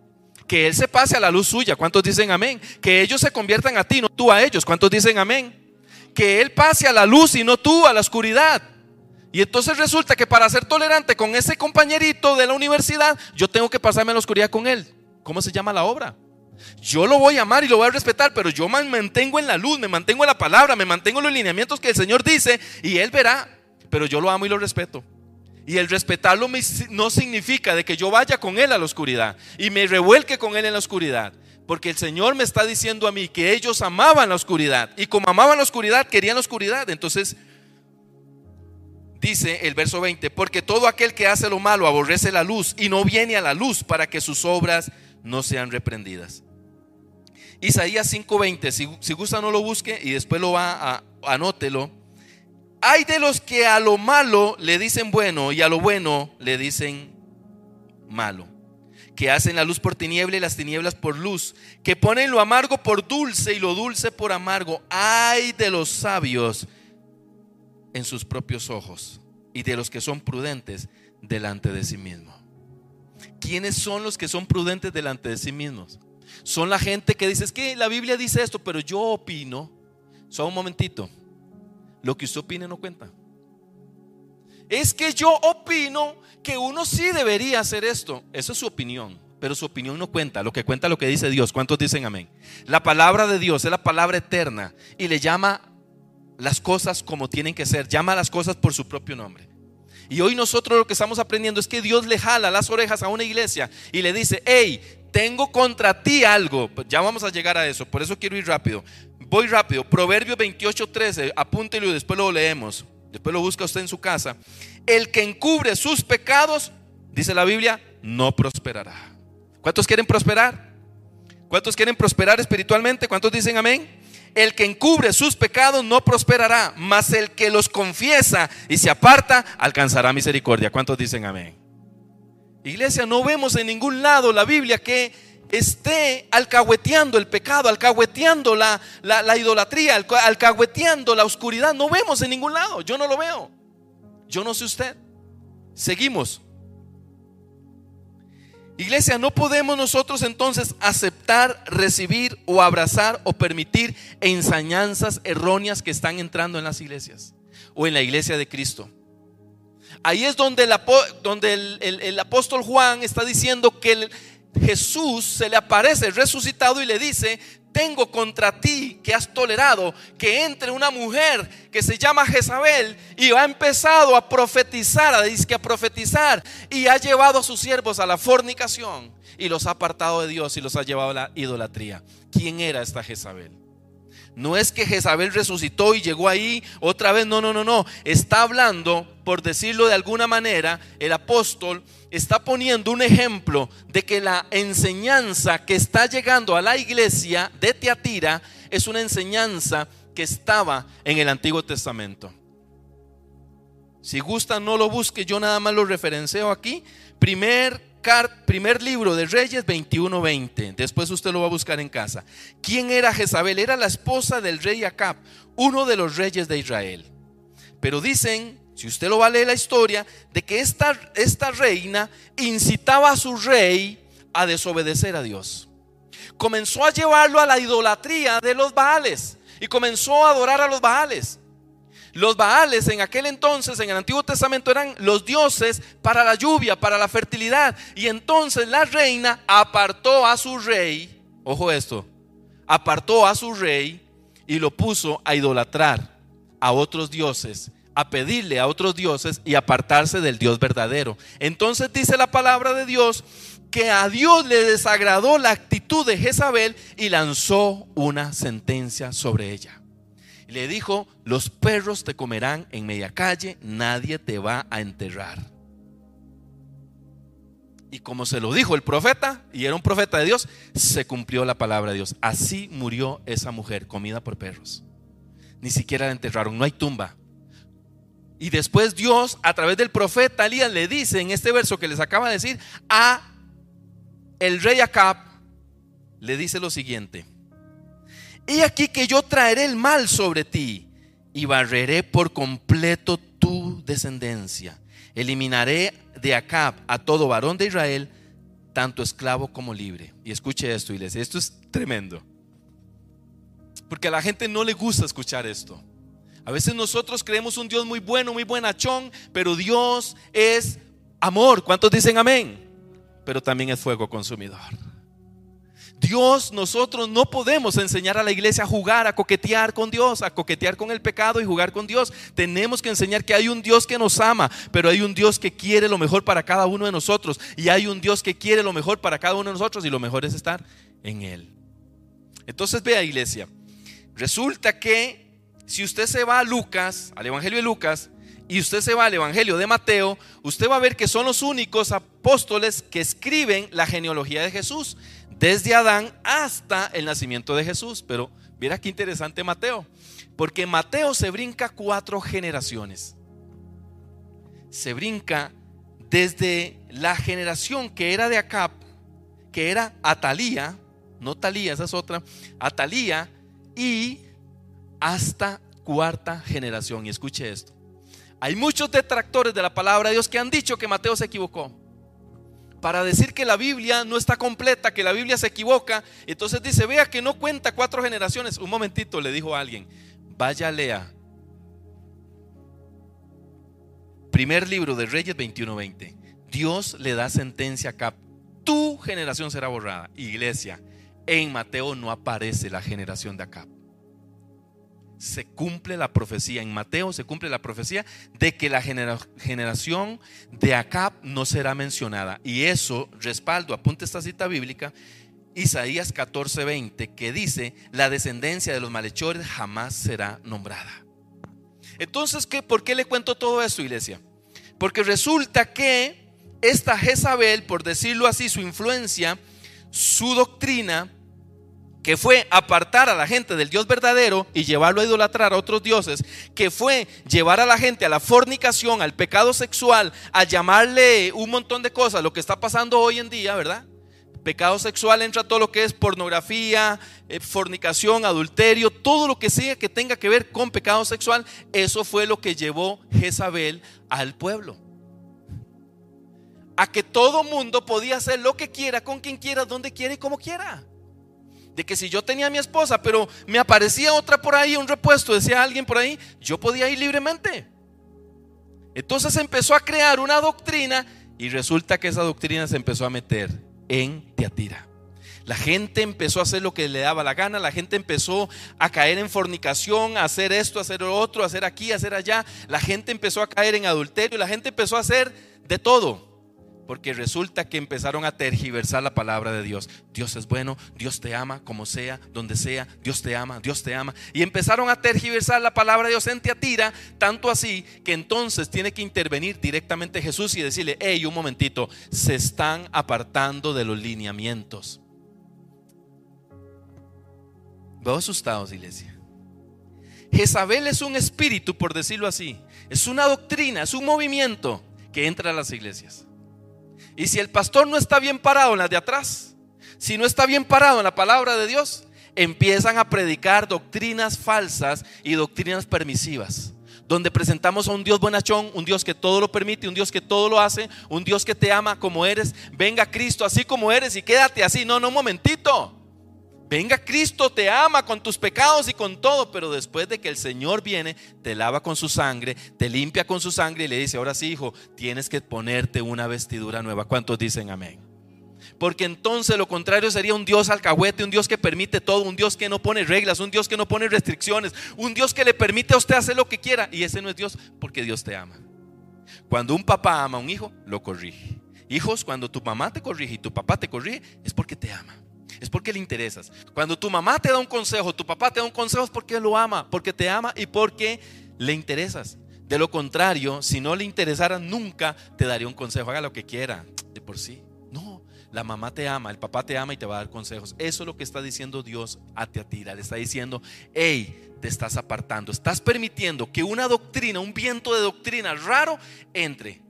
Speaker 1: Que él se pase a la luz suya. ¿Cuántos dicen amén? Que ellos se conviertan a ti, no tú a ellos. ¿Cuántos dicen amén? Que él pase a la luz y no tú a la oscuridad. Y entonces resulta que para ser tolerante con ese compañerito de la universidad, yo tengo que pasarme a la oscuridad con él. ¿Cómo se llama la obra? Yo lo voy a amar y lo voy a respetar, pero yo me mantengo en la luz, me mantengo en la palabra, me mantengo en los lineamientos que el Señor dice y Él verá, pero yo lo amo y lo respeto. Y el respetarlo no significa de que yo vaya con Él a la oscuridad y me revuelque con Él en la oscuridad. Porque el Señor me está diciendo a mí que ellos amaban la oscuridad. Y como amaban la oscuridad, querían la oscuridad. Entonces, dice el verso 20, porque todo aquel que hace lo malo aborrece la luz y no viene a la luz para que sus obras no sean reprendidas. Isaías 5:20, si, si gusta no lo busque y después lo va a, anótelo. Hay de los que a lo malo le dicen bueno y a lo bueno le dicen malo. Que hacen la luz por tiniebla y las tinieblas por luz. Que ponen lo amargo por dulce y lo dulce por amargo. Hay de los sabios en sus propios ojos y de los que son prudentes delante de sí mismos. ¿Quiénes son los que son prudentes delante de sí mismos? Son la gente que dice, es que la Biblia dice esto, pero yo opino. Solo un momentito. Lo que usted opine no cuenta. Es que yo opino que uno sí debería hacer esto. Eso es su opinión, pero su opinión no cuenta. Lo que cuenta es lo que dice Dios. ¿Cuántos dicen amén? La palabra de Dios es la palabra eterna y le llama las cosas como tienen que ser. Llama las cosas por su propio nombre. Y hoy nosotros lo que estamos aprendiendo es que Dios le jala las orejas a una iglesia y le dice, hey, tengo contra ti algo. Ya vamos a llegar a eso, por eso quiero ir rápido. Voy rápido. Proverbios 28, 13, apúntelo y después lo leemos. Después lo busca usted en su casa. El que encubre sus pecados, dice la Biblia, no prosperará. ¿Cuántos quieren prosperar? ¿Cuántos quieren prosperar espiritualmente? ¿Cuántos dicen amén? El que encubre sus pecados no prosperará, mas el que los confiesa y se aparta alcanzará misericordia. ¿Cuántos dicen amén? Iglesia, no vemos en ningún lado la Biblia que esté alcahueteando el pecado, alcahueteando la, la, idolatría, alcahueteando la oscuridad. No vemos en ningún lado. Yo no lo veo. Yo no sé usted. Seguimos. Iglesia, no podemos nosotros entonces aceptar, recibir o abrazar o permitir enseñanzas erróneas que están entrando en las iglesias o en la iglesia de Cristo. Ahí es donde el, apóstol Juan está diciendo que Jesús se le aparece resucitado y le dice, tengo contra ti que has tolerado que entre una mujer que se llama Jezabel y ha empezado a profetizar, a, a profetizar y ha llevado a sus siervos a la fornicación y los ha apartado de Dios y los ha llevado a la idolatría. ¿Quién era esta Jezabel? No es que Jezabel resucitó y llegó ahí otra vez, no, no, no, no. Está hablando, por decirlo de alguna manera, el apóstol está poniendo un ejemplo de que la enseñanza que está llegando a la iglesia de Teatira es una enseñanza que estaba en el Antiguo Testamento. Si gusta, no lo busque, yo nada más lo referencio aquí. Primer primer libro de Reyes 21:20. Después usted lo va a buscar en casa. ¿Quién era Jezabel? Era la esposa del rey Acab, uno de los reyes de Israel. Pero dicen, si usted lo va a leer la historia, de que esta, esta reina incitaba a su rey a desobedecer a Dios. Comenzó a llevarlo a la idolatría de los Baales y comenzó a adorar a los Baales. Los Baales en aquel entonces, en el Antiguo Testamento, eran los dioses para la lluvia, para la fertilidad. Y entonces la reina apartó a su rey, ojo esto, apartó a su rey y lo puso a idolatrar a otros dioses, a pedirle a otros dioses y apartarse del Dios verdadero. Entonces dice la palabra de Dios que a Dios le desagradó la actitud de Jezabel y lanzó una sentencia sobre ella le dijo, los perros te comerán en media calle, nadie te va a enterrar. Y como se lo dijo el profeta, y era un profeta de Dios, se cumplió la palabra de Dios. Así murió esa mujer, comida por perros. Ni siquiera la enterraron, no hay tumba. Y después Dios, a través del profeta Elías, le dice en este verso que les acaba de decir, a el rey Acab, le dice lo siguiente. He aquí que yo traeré el mal sobre ti y barreré por completo tu descendencia. eliminaré de Acab a todo varón de Israel, tanto esclavo como libre. Y escuche esto, iglesia, esto es tremendo. Porque a la gente no le gusta escuchar esto. A veces nosotros creemos un Dios muy bueno, muy buenachón, pero Dios es amor. ¿Cuántos dicen amén? Pero también es fuego consumidor. Dios, nosotros no podemos enseñar a la iglesia a jugar, a coquetear con Dios, a coquetear con el pecado y jugar con Dios. Tenemos que enseñar que hay un Dios que nos ama, pero hay un Dios que quiere lo mejor para cada uno de nosotros. Y hay un Dios que quiere lo mejor para cada uno de nosotros y lo mejor es estar en Él. Entonces vea iglesia, resulta que si usted se va a Lucas, al Evangelio de Lucas, y usted se va al Evangelio de Mateo, usted va a ver que son los únicos apóstoles que escriben la genealogía de Jesús desde Adán hasta el nacimiento de Jesús. Pero mira qué interesante Mateo, porque Mateo se brinca cuatro generaciones. Se brinca desde la generación que era de Acab, que era Atalía, no Talía, esa es otra, Atalía, y hasta cuarta generación. Y escuche esto. Hay muchos detractores de la palabra de Dios que han dicho que Mateo se equivocó para decir que la Biblia no está completa, que la Biblia se equivoca. Entonces dice, vea que no cuenta cuatro generaciones. Un momentito, le dijo a alguien, vaya lea. Primer libro de Reyes 21:20. Dios le da sentencia acá. Tu generación será borrada. Iglesia, en Mateo no aparece la generación de Acab se cumple la profecía, en Mateo se cumple la profecía de que la generación de Acab no será mencionada. Y eso, respaldo, apunte esta cita bíblica, Isaías 14:20, que dice, la descendencia de los malhechores jamás será nombrada. Entonces, ¿qué, ¿por qué le cuento todo esto, iglesia? Porque resulta que esta Jezabel, por decirlo así, su influencia, su doctrina, que fue apartar a la gente del Dios verdadero y llevarlo a idolatrar a otros dioses, que fue llevar a la gente a la fornicación, al pecado sexual, a llamarle un montón de cosas, lo que está pasando hoy en día, ¿verdad? Pecado sexual entra todo lo que es pornografía, eh, fornicación, adulterio, todo lo que sea que tenga que ver con pecado sexual, eso fue lo que llevó Jezabel al pueblo. A que todo mundo podía hacer lo que quiera, con quien quiera, donde quiera y como quiera de que si yo tenía a mi esposa, pero me aparecía otra por ahí, un repuesto, decía alguien por ahí, yo podía ir libremente. Entonces empezó a crear una doctrina y resulta que esa doctrina se empezó a meter en Teatira. La gente empezó a hacer lo que le daba la gana, la gente empezó a caer en fornicación, a hacer esto, a hacer lo otro, a hacer aquí, a hacer allá. La gente empezó a caer en adulterio, la gente empezó a hacer de todo. Porque resulta que empezaron a tergiversar la palabra de Dios. Dios es bueno, Dios te ama, como sea, donde sea, Dios te ama, Dios te ama. Y empezaron a tergiversar la palabra de Dios en Teatira, tanto así que entonces tiene que intervenir directamente Jesús y decirle, hey, un momentito, se están apartando de los lineamientos. Veo asustados, iglesia. Jezabel es un espíritu, por decirlo así. Es una doctrina, es un movimiento que entra a las iglesias. Y si el pastor no está bien parado en las de atrás, si no está bien parado en la palabra de Dios, empiezan a predicar doctrinas falsas y doctrinas permisivas. Donde presentamos a un Dios buenachón, un Dios que todo lo permite, un Dios que todo lo hace, un Dios que te ama como eres. Venga Cristo así como eres y quédate así. No, no, un momentito. Venga, Cristo te ama con tus pecados y con todo, pero después de que el Señor viene, te lava con su sangre, te limpia con su sangre y le dice, ahora sí, hijo, tienes que ponerte una vestidura nueva. ¿Cuántos dicen amén? Porque entonces lo contrario sería un Dios alcahuete, un Dios que permite todo, un Dios que no pone reglas, un Dios que no pone restricciones, un Dios que le permite a usted hacer lo que quiera. Y ese no es Dios porque Dios te ama. Cuando un papá ama a un hijo, lo corrige. Hijos, cuando tu mamá te corrige y tu papá te corrige, es porque te ama es porque le interesas. Cuando tu mamá te da un consejo, tu papá te da un consejo es porque lo ama, porque te ama y porque le interesas. De lo contrario, si no le interesara nunca, te daría un consejo, haga lo que quiera, de por sí. No, la mamá te ama, el papá te ama y te va a dar consejos. Eso es lo que está diciendo Dios a Teatira. Le está diciendo, hey, te estás apartando, estás permitiendo que una doctrina, un viento de doctrina raro entre.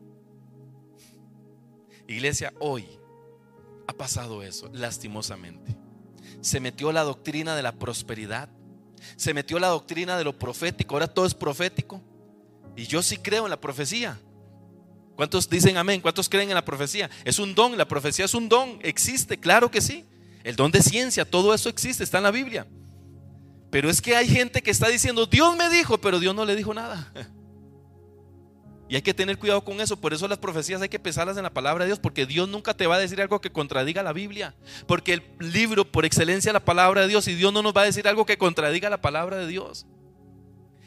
Speaker 1: Iglesia, hoy ha pasado eso, lastimosamente. Se metió la doctrina de la prosperidad. Se metió la doctrina de lo profético. Ahora todo es profético. Y yo sí creo en la profecía. ¿Cuántos dicen amén? ¿Cuántos creen en la profecía? Es un don, la profecía es un don, existe, claro que sí. El don de ciencia, todo eso existe, está en la Biblia. Pero es que hay gente que está diciendo, Dios me dijo, pero Dios no le dijo nada. Y hay que tener cuidado con eso. Por eso las profecías hay que pesarlas en la palabra de Dios. Porque Dios nunca te va a decir algo que contradiga la Biblia. Porque el libro por excelencia la palabra de Dios. Y Dios no nos va a decir algo que contradiga la palabra de Dios.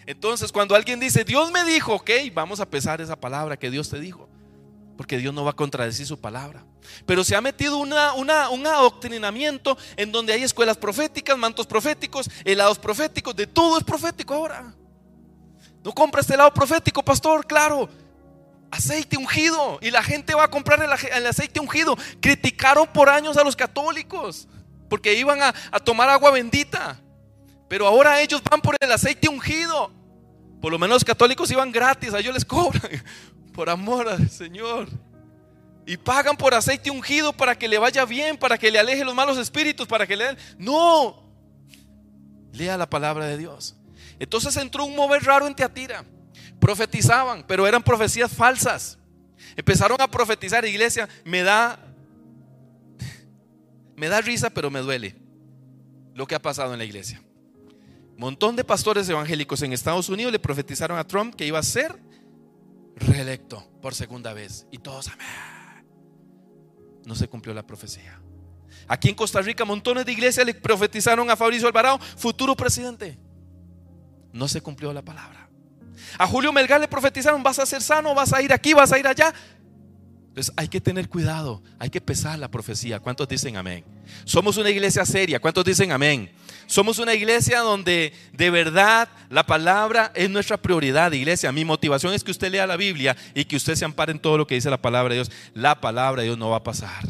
Speaker 1: Entonces cuando alguien dice, Dios me dijo, ok, vamos a pesar esa palabra que Dios te dijo. Porque Dios no va a contradecir su palabra. Pero se ha metido una, una, un adoctrinamiento en donde hay escuelas proféticas, mantos proféticos, helados proféticos, de todo es profético ahora. No compra este lado profético, pastor, claro. Aceite ungido. Y la gente va a comprar el, aceite ungido. Criticaron por años a los católicos. Porque iban a, tomar agua bendita. Pero ahora ellos van por el aceite ungido. Por lo menos los católicos iban gratis. A ellos les cobran. Por amor al Señor. Y pagan por aceite ungido para que le vaya bien, para que le aleje los malos espíritus, para que le... No. Lea la palabra de Dios. Entonces entró un mover raro en Teatira. Profetizaban, pero eran profecías falsas. Empezaron a profetizar, iglesia, me da me da risa, pero me duele lo que ha pasado en la iglesia. Montón de pastores evangélicos en Estados Unidos le profetizaron a Trump que iba a ser reelecto por segunda vez y todos amén. No se cumplió la profecía. Aquí en Costa Rica montones de iglesias le profetizaron a Fabricio Alvarado, futuro presidente no se cumplió la palabra. A Julio Melgar le profetizaron, vas a ser sano, vas a ir aquí, vas a ir allá. Entonces hay que tener cuidado, hay que pesar la profecía. ¿Cuántos dicen amén? Somos una iglesia seria, ¿cuántos dicen amén? Somos una iglesia donde de verdad la palabra es nuestra prioridad, iglesia. Mi motivación es que usted lea la Biblia y que usted se ampare en todo lo que dice la palabra de Dios. La palabra de Dios no va a pasar.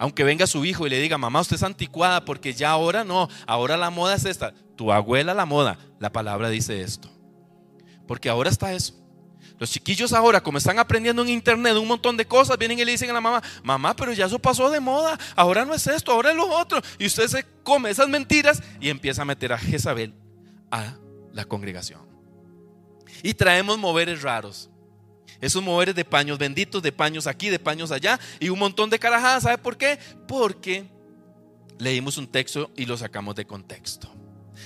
Speaker 1: Aunque venga su hijo y le diga, mamá, usted es anticuada porque ya ahora no, ahora la moda es esta tu abuela la moda, la palabra dice esto. Porque ahora está eso. Los chiquillos ahora, como están aprendiendo en internet un montón de cosas, vienen y le dicen a la mamá, mamá, pero ya eso pasó de moda, ahora no es esto, ahora es lo otro. Y usted se come esas mentiras y empieza a meter a Jezabel a la congregación. Y traemos moveres raros. Esos moveres de paños benditos, de paños aquí, de paños allá, y un montón de carajadas. ¿Sabe por qué? Porque leímos un texto y lo sacamos de contexto.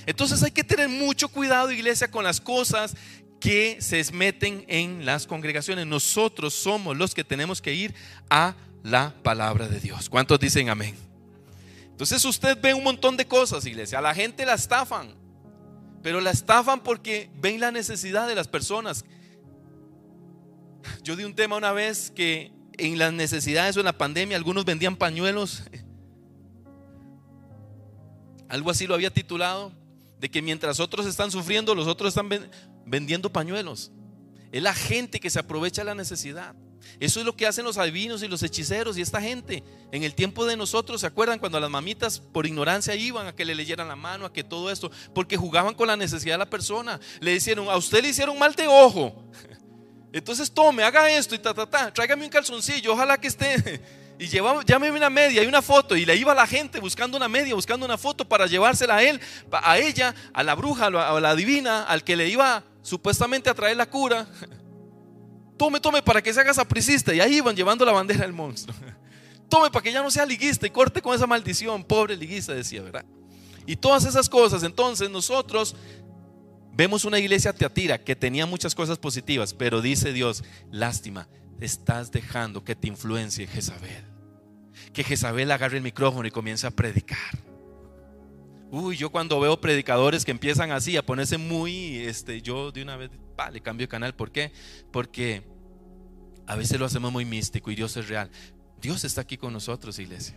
Speaker 1: Entonces hay que tener mucho cuidado, iglesia, con las cosas que se meten en las congregaciones. Nosotros somos los que tenemos que ir a la palabra de Dios. ¿Cuántos dicen amén? Entonces usted ve un montón de cosas, iglesia. A la gente la estafan, pero la estafan porque ven la necesidad de las personas. Yo di un tema una vez que en las necesidades o en la pandemia algunos vendían pañuelos. Algo así lo había titulado de que mientras otros están sufriendo, los otros están vendiendo pañuelos. Es la gente que se aprovecha de la necesidad. Eso es lo que hacen los adivinos y los hechiceros y esta gente. En el tiempo de nosotros, ¿se acuerdan cuando las mamitas por ignorancia iban a que le leyeran la mano, a que todo esto? Porque jugaban con la necesidad de la persona. Le hicieron, a usted le hicieron mal de ojo. Entonces tome, haga esto y ta, ta, ta. Tráigame un calzoncillo, ojalá que esté y llevaba, llámeme una media y una foto. Y le iba a la gente buscando una media, buscando una foto para llevársela a él, a ella, a la bruja, a la divina, al que le iba supuestamente a traer la cura. Tome, tome para que se haga sapricista. Y ahí iban llevando la bandera del monstruo. Tome para que ya no sea liguista y corte con esa maldición. Pobre liguista, decía, ¿verdad? Y todas esas cosas. Entonces nosotros vemos una iglesia teatira que tenía muchas cosas positivas, pero dice Dios, lástima, estás dejando que te influencie Jezabel. Que Jezabel agarre el micrófono y comience a predicar. Uy, yo cuando veo predicadores que empiezan así a ponerse muy, este, yo de una vez, le cambio de canal. ¿Por qué? Porque a veces lo hacemos muy místico y Dios es real. Dios está aquí con nosotros, iglesia.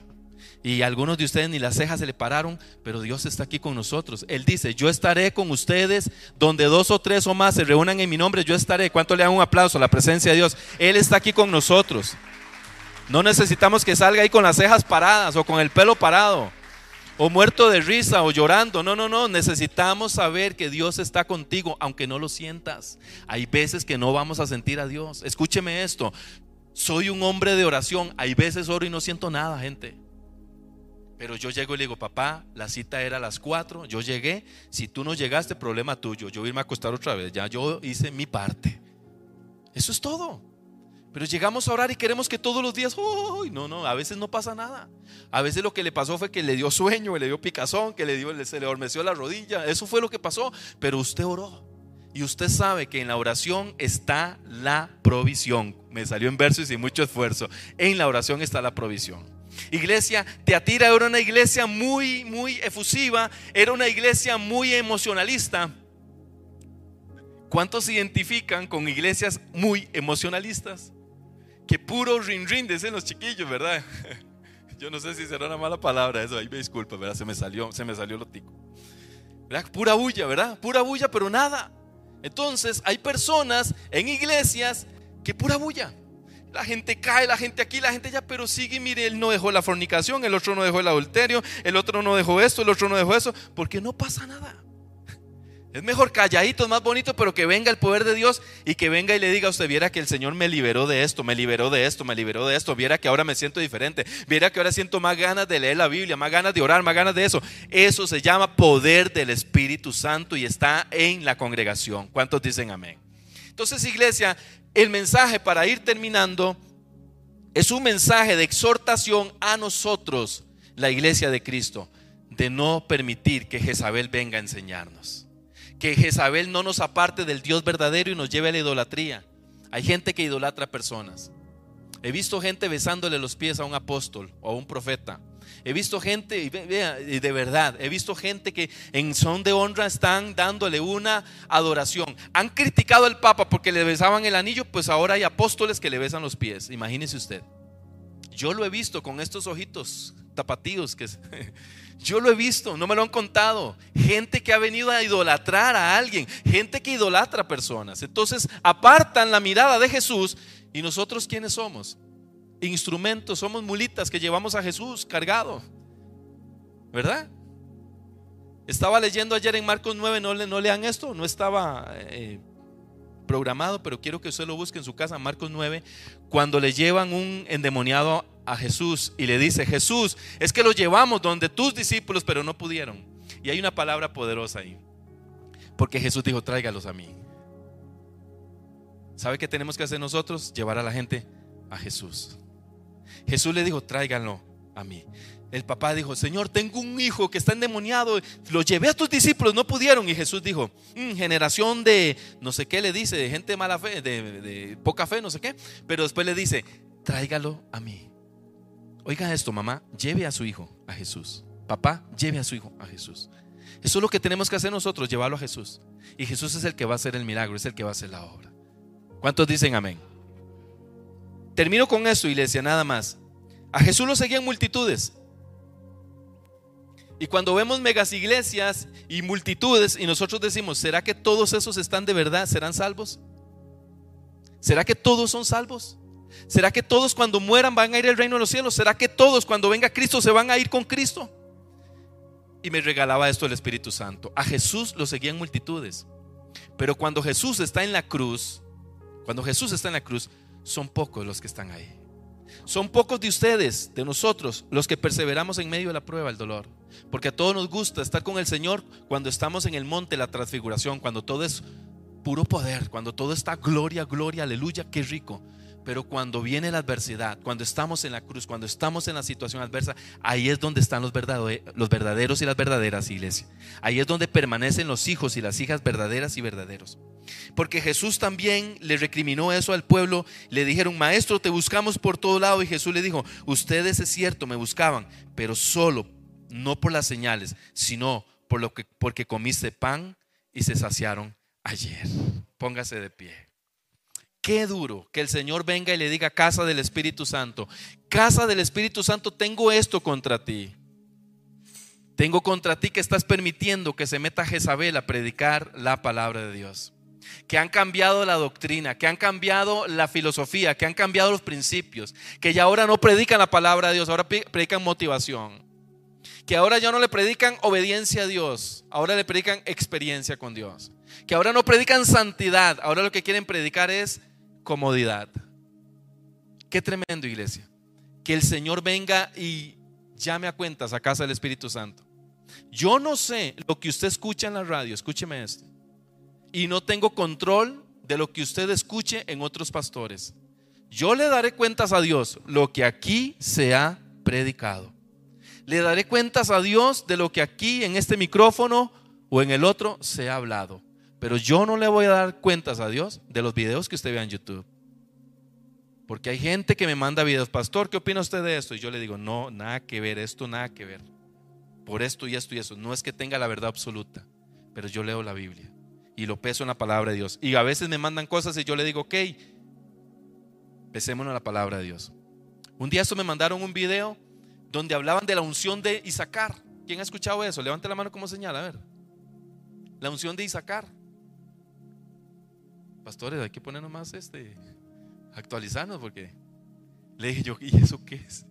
Speaker 1: Y algunos de ustedes ni las cejas se le pararon, pero Dios está aquí con nosotros. Él dice, yo estaré con ustedes donde dos o tres o más se reúnan en mi nombre, yo estaré. ¿Cuánto le dan un aplauso a la presencia de Dios? Él está aquí con nosotros. No necesitamos que salga ahí con las cejas paradas o con el pelo parado o muerto de risa o llorando. No, no, no. Necesitamos saber que Dios está contigo, aunque no lo sientas. Hay veces que no vamos a sentir a Dios. Escúcheme esto. Soy un hombre de oración. Hay veces oro y no siento nada, gente. Pero yo llego y le digo, papá, la cita era a las 4, yo llegué, si tú no llegaste, problema tuyo, yo voy a irme a acostar otra vez, ya yo hice mi parte. Eso es todo. Pero llegamos a orar y queremos que todos los días, ¡oh! no, no, a veces no pasa nada. A veces lo que le pasó fue que le dio sueño, le dio picazón, que le dio, se le hormeció la rodilla. Eso fue lo que pasó. Pero usted oró. Y usted sabe que en la oración está la provisión. Me salió en verso y sin mucho esfuerzo. En la oración está la provisión. Iglesia, Teatira era una iglesia muy, muy efusiva, era una iglesia muy emocionalista. ¿Cuántos se identifican con iglesias muy emocionalistas? que puro rin rin, dicen los chiquillos, ¿verdad? Yo no sé si será una mala palabra eso, ahí me disculpa, ¿verdad? Se me salió, se me salió lo tico. ¿Verdad? Pura bulla, ¿verdad? Pura bulla, pero nada. Entonces, hay personas en iglesias que pura bulla. La gente cae, la gente aquí, la gente allá, pero sigue, mire, él no dejó la fornicación, el otro no dejó el adulterio, el otro no dejó esto, el otro no dejó eso, porque no pasa nada. Es mejor calladito, más bonito, pero que venga el poder de Dios y que venga y le diga a usted, viera que el Señor me liberó de esto, me liberó de esto, me liberó de esto, viera que ahora me siento diferente, viera que ahora siento más ganas de leer la Biblia, más ganas de orar, más ganas de eso. Eso se llama poder del Espíritu Santo y está en la congregación. ¿Cuántos dicen amén? Entonces, iglesia, el mensaje para ir terminando es un mensaje de exhortación a nosotros, la iglesia de Cristo, de no permitir que Jezabel venga a enseñarnos que Jezabel no nos aparte del Dios verdadero y nos lleve a la idolatría. Hay gente que idolatra personas. He visto gente besándole los pies a un apóstol o a un profeta. He visto gente, y de verdad, he visto gente que en son de honra están dándole una adoración. Han criticado al Papa porque le besaban el anillo, pues ahora hay apóstoles que le besan los pies. Imagínese usted. Yo lo he visto con estos ojitos tapatíos que Yo lo he visto, no me lo han contado. Gente que ha venido a idolatrar a alguien, gente que idolatra a personas. Entonces apartan la mirada de Jesús y nosotros quiénes somos? Instrumentos, somos mulitas que llevamos a Jesús cargado. ¿Verdad? Estaba leyendo ayer en Marcos 9, no, lean esto, no estaba eh, programado, pero quiero que usted lo busque en su casa, Marcos 9, cuando le llevan un endemoniado a Jesús y le dice, Jesús, es que lo llevamos donde tus discípulos, pero no pudieron. Y hay una palabra poderosa ahí, porque Jesús dijo, tráigalos a mí. ¿Sabe qué tenemos que hacer nosotros? Llevar a la gente a Jesús. Jesús le dijo, tráiganlo a mí. El papá dijo, Señor, tengo un hijo que está endemoniado. Lo llevé a tus discípulos, no pudieron. Y Jesús dijo, mm, generación de, no sé qué le dice, de gente de mala fe, de, de poca fe, no sé qué. Pero después le dice, tráigalo a mí. Oiga esto, mamá, lleve a su hijo a Jesús. Papá, lleve a su hijo a Jesús. Eso es lo que tenemos que hacer nosotros, llevarlo a Jesús. Y Jesús es el que va a hacer el milagro, es el que va a hacer la obra. ¿Cuántos dicen amén? Termino con esto, iglesia, nada más. A Jesús lo seguían multitudes. Y cuando vemos megas iglesias y multitudes y nosotros decimos, ¿será que todos esos están de verdad? ¿Serán salvos? ¿Será que todos son salvos? ¿Será que todos cuando mueran van a ir al reino de los cielos? ¿Será que todos cuando venga Cristo se van a ir con Cristo? Y me regalaba esto el Espíritu Santo. A Jesús lo seguían multitudes. Pero cuando Jesús está en la cruz, cuando Jesús está en la cruz, son pocos los que están ahí. Son pocos de ustedes, de nosotros, los que perseveramos en medio de la prueba, el dolor. Porque a todos nos gusta estar con el Señor cuando estamos en el monte, la transfiguración, cuando todo es puro poder, cuando todo está gloria, gloria, aleluya, qué rico. Pero cuando viene la adversidad, cuando estamos en la cruz, cuando estamos en la situación adversa, ahí es donde están los verdaderos, y las verdaderas, iglesia. Ahí es donde permanecen los hijos y las hijas verdaderas y verdaderos. Porque Jesús también le recriminó eso al pueblo. Le dijeron, maestro, te buscamos por todo lado. Y Jesús le dijo, ustedes es cierto, me buscaban, pero solo, no por las señales, sino por lo que, porque comiste pan y se saciaron ayer. Póngase de pie. Qué duro que el Señor venga y le diga, casa del Espíritu Santo, casa del Espíritu Santo, tengo esto contra ti. Tengo contra ti que estás permitiendo que se meta Jezabel a predicar la palabra de Dios. Que han cambiado la doctrina, que han cambiado la filosofía, que han cambiado los principios, que ya ahora no predican la palabra de Dios, ahora predican motivación. Que ahora ya no le predican obediencia a Dios, ahora le predican experiencia con Dios. Que ahora no predican santidad, ahora lo que quieren predicar es comodidad. Qué tremendo, iglesia. Que el Señor venga y llame a cuentas a casa del Espíritu Santo. Yo no sé lo que usted escucha en la radio, escúcheme esto. Y no tengo control de lo que usted escuche en otros pastores. Yo le daré cuentas a Dios lo que aquí se ha predicado. Le daré cuentas a Dios de lo que aquí en este micrófono o en el otro se ha hablado. Pero yo no le voy a dar cuentas a Dios de los videos que usted vea en YouTube. Porque hay gente que me manda videos, pastor, ¿qué opina usted de esto? Y yo le digo, no, nada que ver, esto nada que ver. Por esto y esto y eso. No es que tenga la verdad absoluta, pero yo leo la Biblia y lo peso en la palabra de Dios. Y a veces me mandan cosas y yo le digo, ok, pesémonos la palabra de Dios. Un día eso me mandaron un video donde hablaban de la unción de Isaacar. ¿Quién ha escuchado eso? Levante la mano como señala, a ver. La unción de Isaacar. Pastores, hay que ponernos más este actualizarnos porque le dije yo, ¿y eso qué es?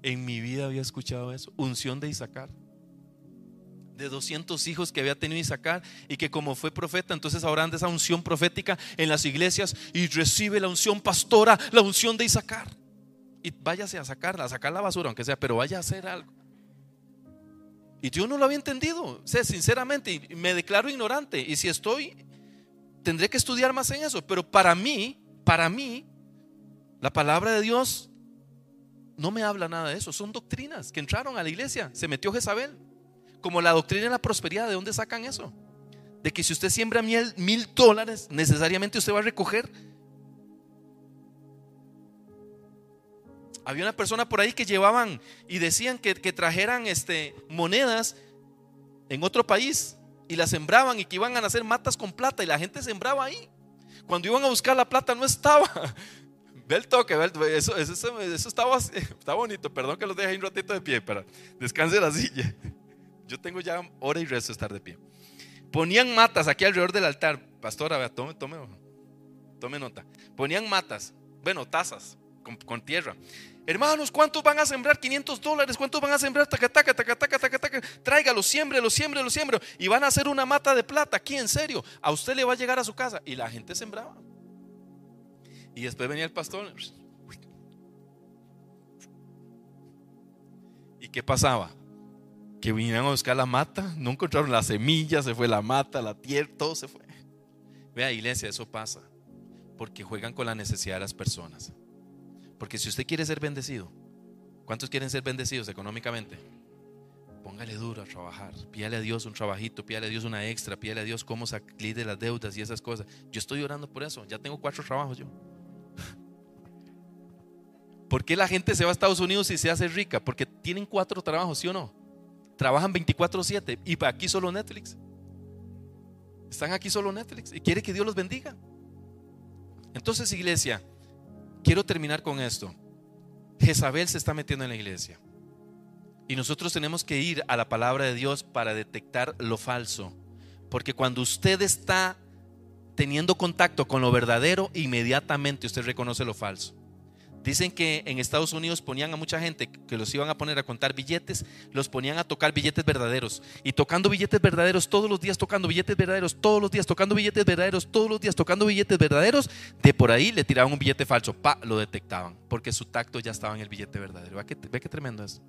Speaker 1: En mi vida había escuchado eso, unción de Isaacar. De 200 hijos que había tenido Isaacar y que como fue profeta, entonces ahora anda esa unción profética en las iglesias y recibe la unción pastora, la unción de Isaacar. Y váyase a sacarla, a sacar la basura, aunque sea, pero vaya a hacer algo. Y yo no lo había entendido, sea, sinceramente, me declaro ignorante. Y si estoy, tendré que estudiar más en eso. Pero para mí, para mí, la palabra de Dios no me habla nada de eso. Son doctrinas que entraron a la iglesia. Se metió Jezabel. Como la doctrina de la prosperidad, ¿de dónde sacan eso? De que si usted siembra mil, mil dólares, necesariamente usted va a recoger. Había una persona por ahí que llevaban y decían que, que trajeran este, monedas en otro país y las sembraban y que iban a hacer matas con plata y la gente sembraba ahí. Cuando iban a buscar la plata no estaba. Ve el toque, eso, eso, eso estaba, está bonito. Perdón que los deje un ratito de pie para descanse la silla. Yo tengo ya hora y resto de estar de pie. Ponían matas aquí alrededor del altar. Pastora, vea, tome, tome, tome nota. Ponían matas, bueno, tazas con, con tierra. Hermanos, ¿cuántos van a sembrar 500 dólares? ¿Cuántos van a sembrar? Taca, taca, taca, taca, taca, taca. Tráigalo, siembrelo, siembrelo. Y van a hacer una mata de plata aquí, en serio. A usted le va a llegar a su casa. Y la gente sembraba. Y después venía el pastor. ¿Y qué pasaba? Que vinieron a buscar la mata, no encontraron la semilla, se fue la mata, la tierra, todo se fue. Vea, iglesia, eso pasa. Porque juegan con la necesidad de las personas. Porque si usted quiere ser bendecido, ¿cuántos quieren ser bendecidos económicamente? Póngale duro a trabajar, pídale a Dios un trabajito, pídale a Dios una extra, pídale a Dios cómo salir de las deudas y esas cosas. Yo estoy orando por eso, ya tengo cuatro trabajos yo. ¿Por qué la gente se va a Estados Unidos y se hace rica? Porque tienen cuatro trabajos, ¿sí o no? Trabajan 24/7 y aquí solo Netflix. Están aquí solo Netflix y quiere que Dios los bendiga. Entonces, iglesia, Quiero terminar con esto. Jezabel se está metiendo en la iglesia. Y nosotros tenemos que ir a la palabra de Dios para detectar lo falso. Porque cuando usted está teniendo contacto con lo verdadero, inmediatamente usted reconoce lo falso. Dicen que en Estados Unidos ponían a mucha gente que los iban a poner a contar billetes, los ponían a tocar billetes verdaderos. Y tocando billetes verdaderos todos los días, tocando billetes verdaderos todos los días, tocando billetes verdaderos todos los días, tocando billetes verdaderos, de por ahí le tiraban un billete falso, pa, lo detectaban, porque su tacto ya estaba en el billete verdadero. ¿Ve qué, qué tremendo es?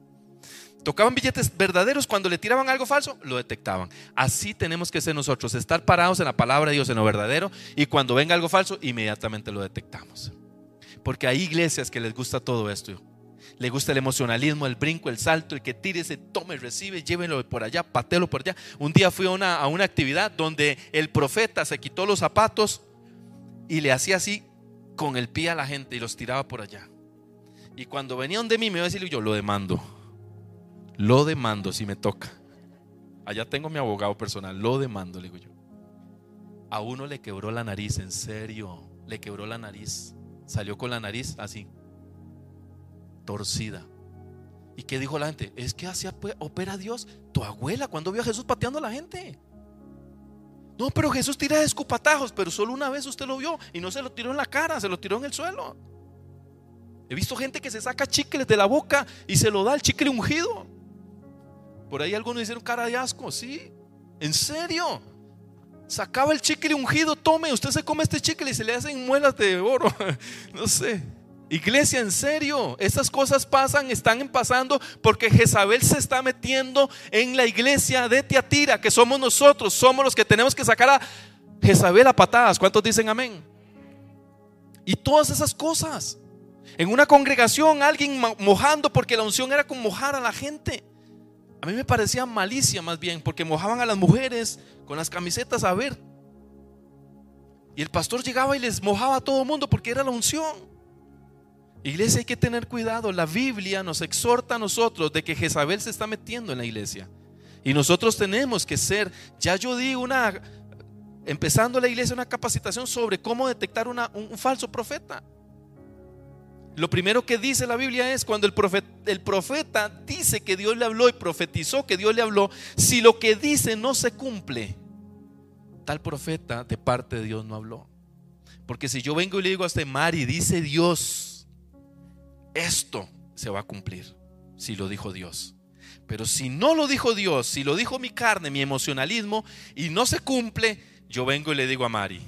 Speaker 1: Tocaban billetes verdaderos, cuando le tiraban algo falso, lo detectaban. Así tenemos que ser nosotros, estar parados en la palabra de Dios, en lo verdadero, y cuando venga algo falso, inmediatamente lo detectamos. Porque hay iglesias que les gusta todo esto. Le gusta el emocionalismo, el brinco, el salto, el que tire, se tome, recibe, llévenlo por allá, patelo por allá. Un día fui a una, a una actividad donde el profeta se quitó los zapatos y le hacía así con el pie a la gente y los tiraba por allá. Y cuando venían de mí me iba a decir yo, lo demando. Lo demando si me toca. Allá tengo mi abogado personal, lo demando, le digo yo. A uno le quebró la nariz, en serio, le quebró la nariz. Salió con la nariz así, torcida. ¿Y qué dijo la gente? Es que así opera Dios. Tu abuela, cuando vio a Jesús pateando a la gente. No, pero Jesús tira escupatajos, pero solo una vez usted lo vio y no se lo tiró en la cara, se lo tiró en el suelo. He visto gente que se saca chicles de la boca y se lo da el chicle ungido. Por ahí algunos hicieron cara de asco, sí. ¿En serio? Sacaba el chicle ungido, tome, usted se come este chicle y se le hacen muelas de oro. no sé. Iglesia, en serio, estas cosas pasan, están pasando porque Jezabel se está metiendo en la iglesia de Tiatira, que somos nosotros, somos los que tenemos que sacar a Jezabel a patadas. ¿Cuántos dicen amén? Y todas esas cosas. En una congregación alguien mojando porque la unción era como mojar a la gente. A mí me parecía malicia más bien porque mojaban a las mujeres con las camisetas a ver. Y el pastor llegaba y les mojaba a todo el mundo porque era la unción. Iglesia hay que tener cuidado. La Biblia nos exhorta a nosotros de que Jezabel se está metiendo en la iglesia. Y nosotros tenemos que ser, ya yo di una, empezando la iglesia, una capacitación sobre cómo detectar un, un falso profeta. Lo primero que dice la Biblia es cuando el profeta, dice que Dios le habló y profetizó que Dios le habló, si lo que dice no se cumple, tal profeta de parte de Dios no habló. Porque si yo vengo y le digo a este Mari, dice Dios, esto se va a cumplir, si lo dijo Dios. Pero si no lo dijo Dios, si lo dijo mi carne, mi emocionalismo, y no se cumple, yo vengo y le digo a Mari,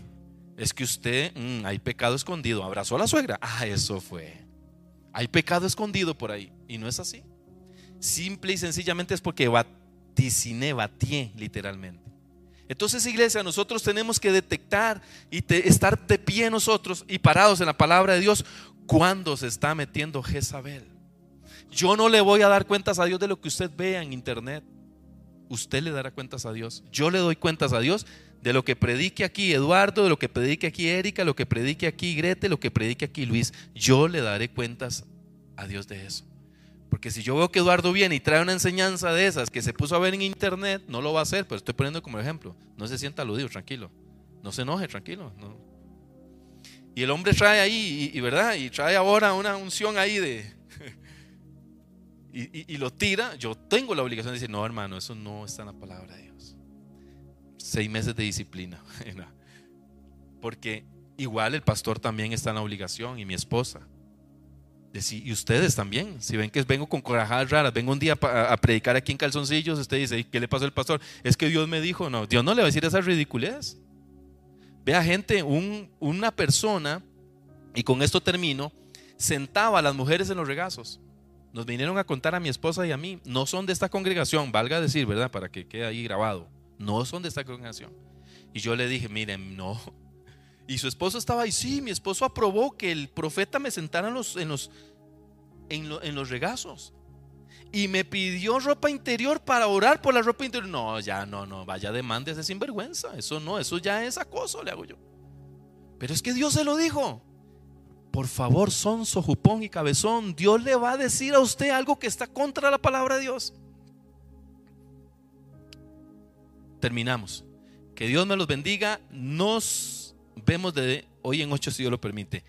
Speaker 1: es que usted, mm, hay pecado escondido. Abrazó a la suegra. Ah, eso fue. Hay pecado escondido por ahí. Y no es así. Simple y sencillamente es porque vaticiné, batié literalmente. Entonces, iglesia, nosotros tenemos que detectar y estar de pie nosotros y parados en la palabra de Dios cuando se está metiendo Jezabel. Yo no le voy a dar cuentas a Dios de lo que usted vea en internet. Usted le dará cuentas a Dios. Yo le doy cuentas a Dios de lo que predique aquí Eduardo, de lo que predique aquí Erika, lo que predique aquí Grete, lo que predique aquí Luis, yo le daré cuentas a Dios de eso. Porque si yo veo que Eduardo viene y trae una enseñanza de esas que se puso a ver en internet, no lo va a hacer, pero estoy poniendo como ejemplo. No se sienta aludido, tranquilo. No se enoje, tranquilo. Y el hombre trae ahí, y, verdad, y trae ahora una unción ahí de... y, y lo tira, yo tengo la obligación de decir, no hermano, eso no está en la palabra de Dios seis meses de disciplina. Porque igual el pastor también está en la obligación y mi esposa. Y ustedes también, si ven que vengo con corajadas raras, vengo un día a predicar aquí en calzoncillos, usted dice, ¿qué le pasó al pastor? Es que Dios me dijo, no, Dios no le va a decir esa ridiculez. Vea gente, una persona, y con esto termino, sentaba a las mujeres en los regazos. Nos vinieron a contar a mi esposa y a mí, no son de esta congregación, valga decir, ¿verdad? Para que quede ahí grabado no son de esta congregación. Y yo le dije, miren, no. Y su esposo estaba ahí, sí, mi esposo aprobó que el profeta me sentara en los, en los, en, los regazos. Y me pidió ropa interior para orar por la ropa interior. No, ya no, no, vaya demande ese sinvergüenza. Eso no, eso ya es acoso, le hago yo. Pero es que Dios se lo dijo. Por favor, sonso, jupón y cabezón, Dios le va a decir a usted algo que está contra la palabra de Dios. Terminamos. Que Dios me los bendiga. Nos vemos de hoy en ocho si Dios lo permite.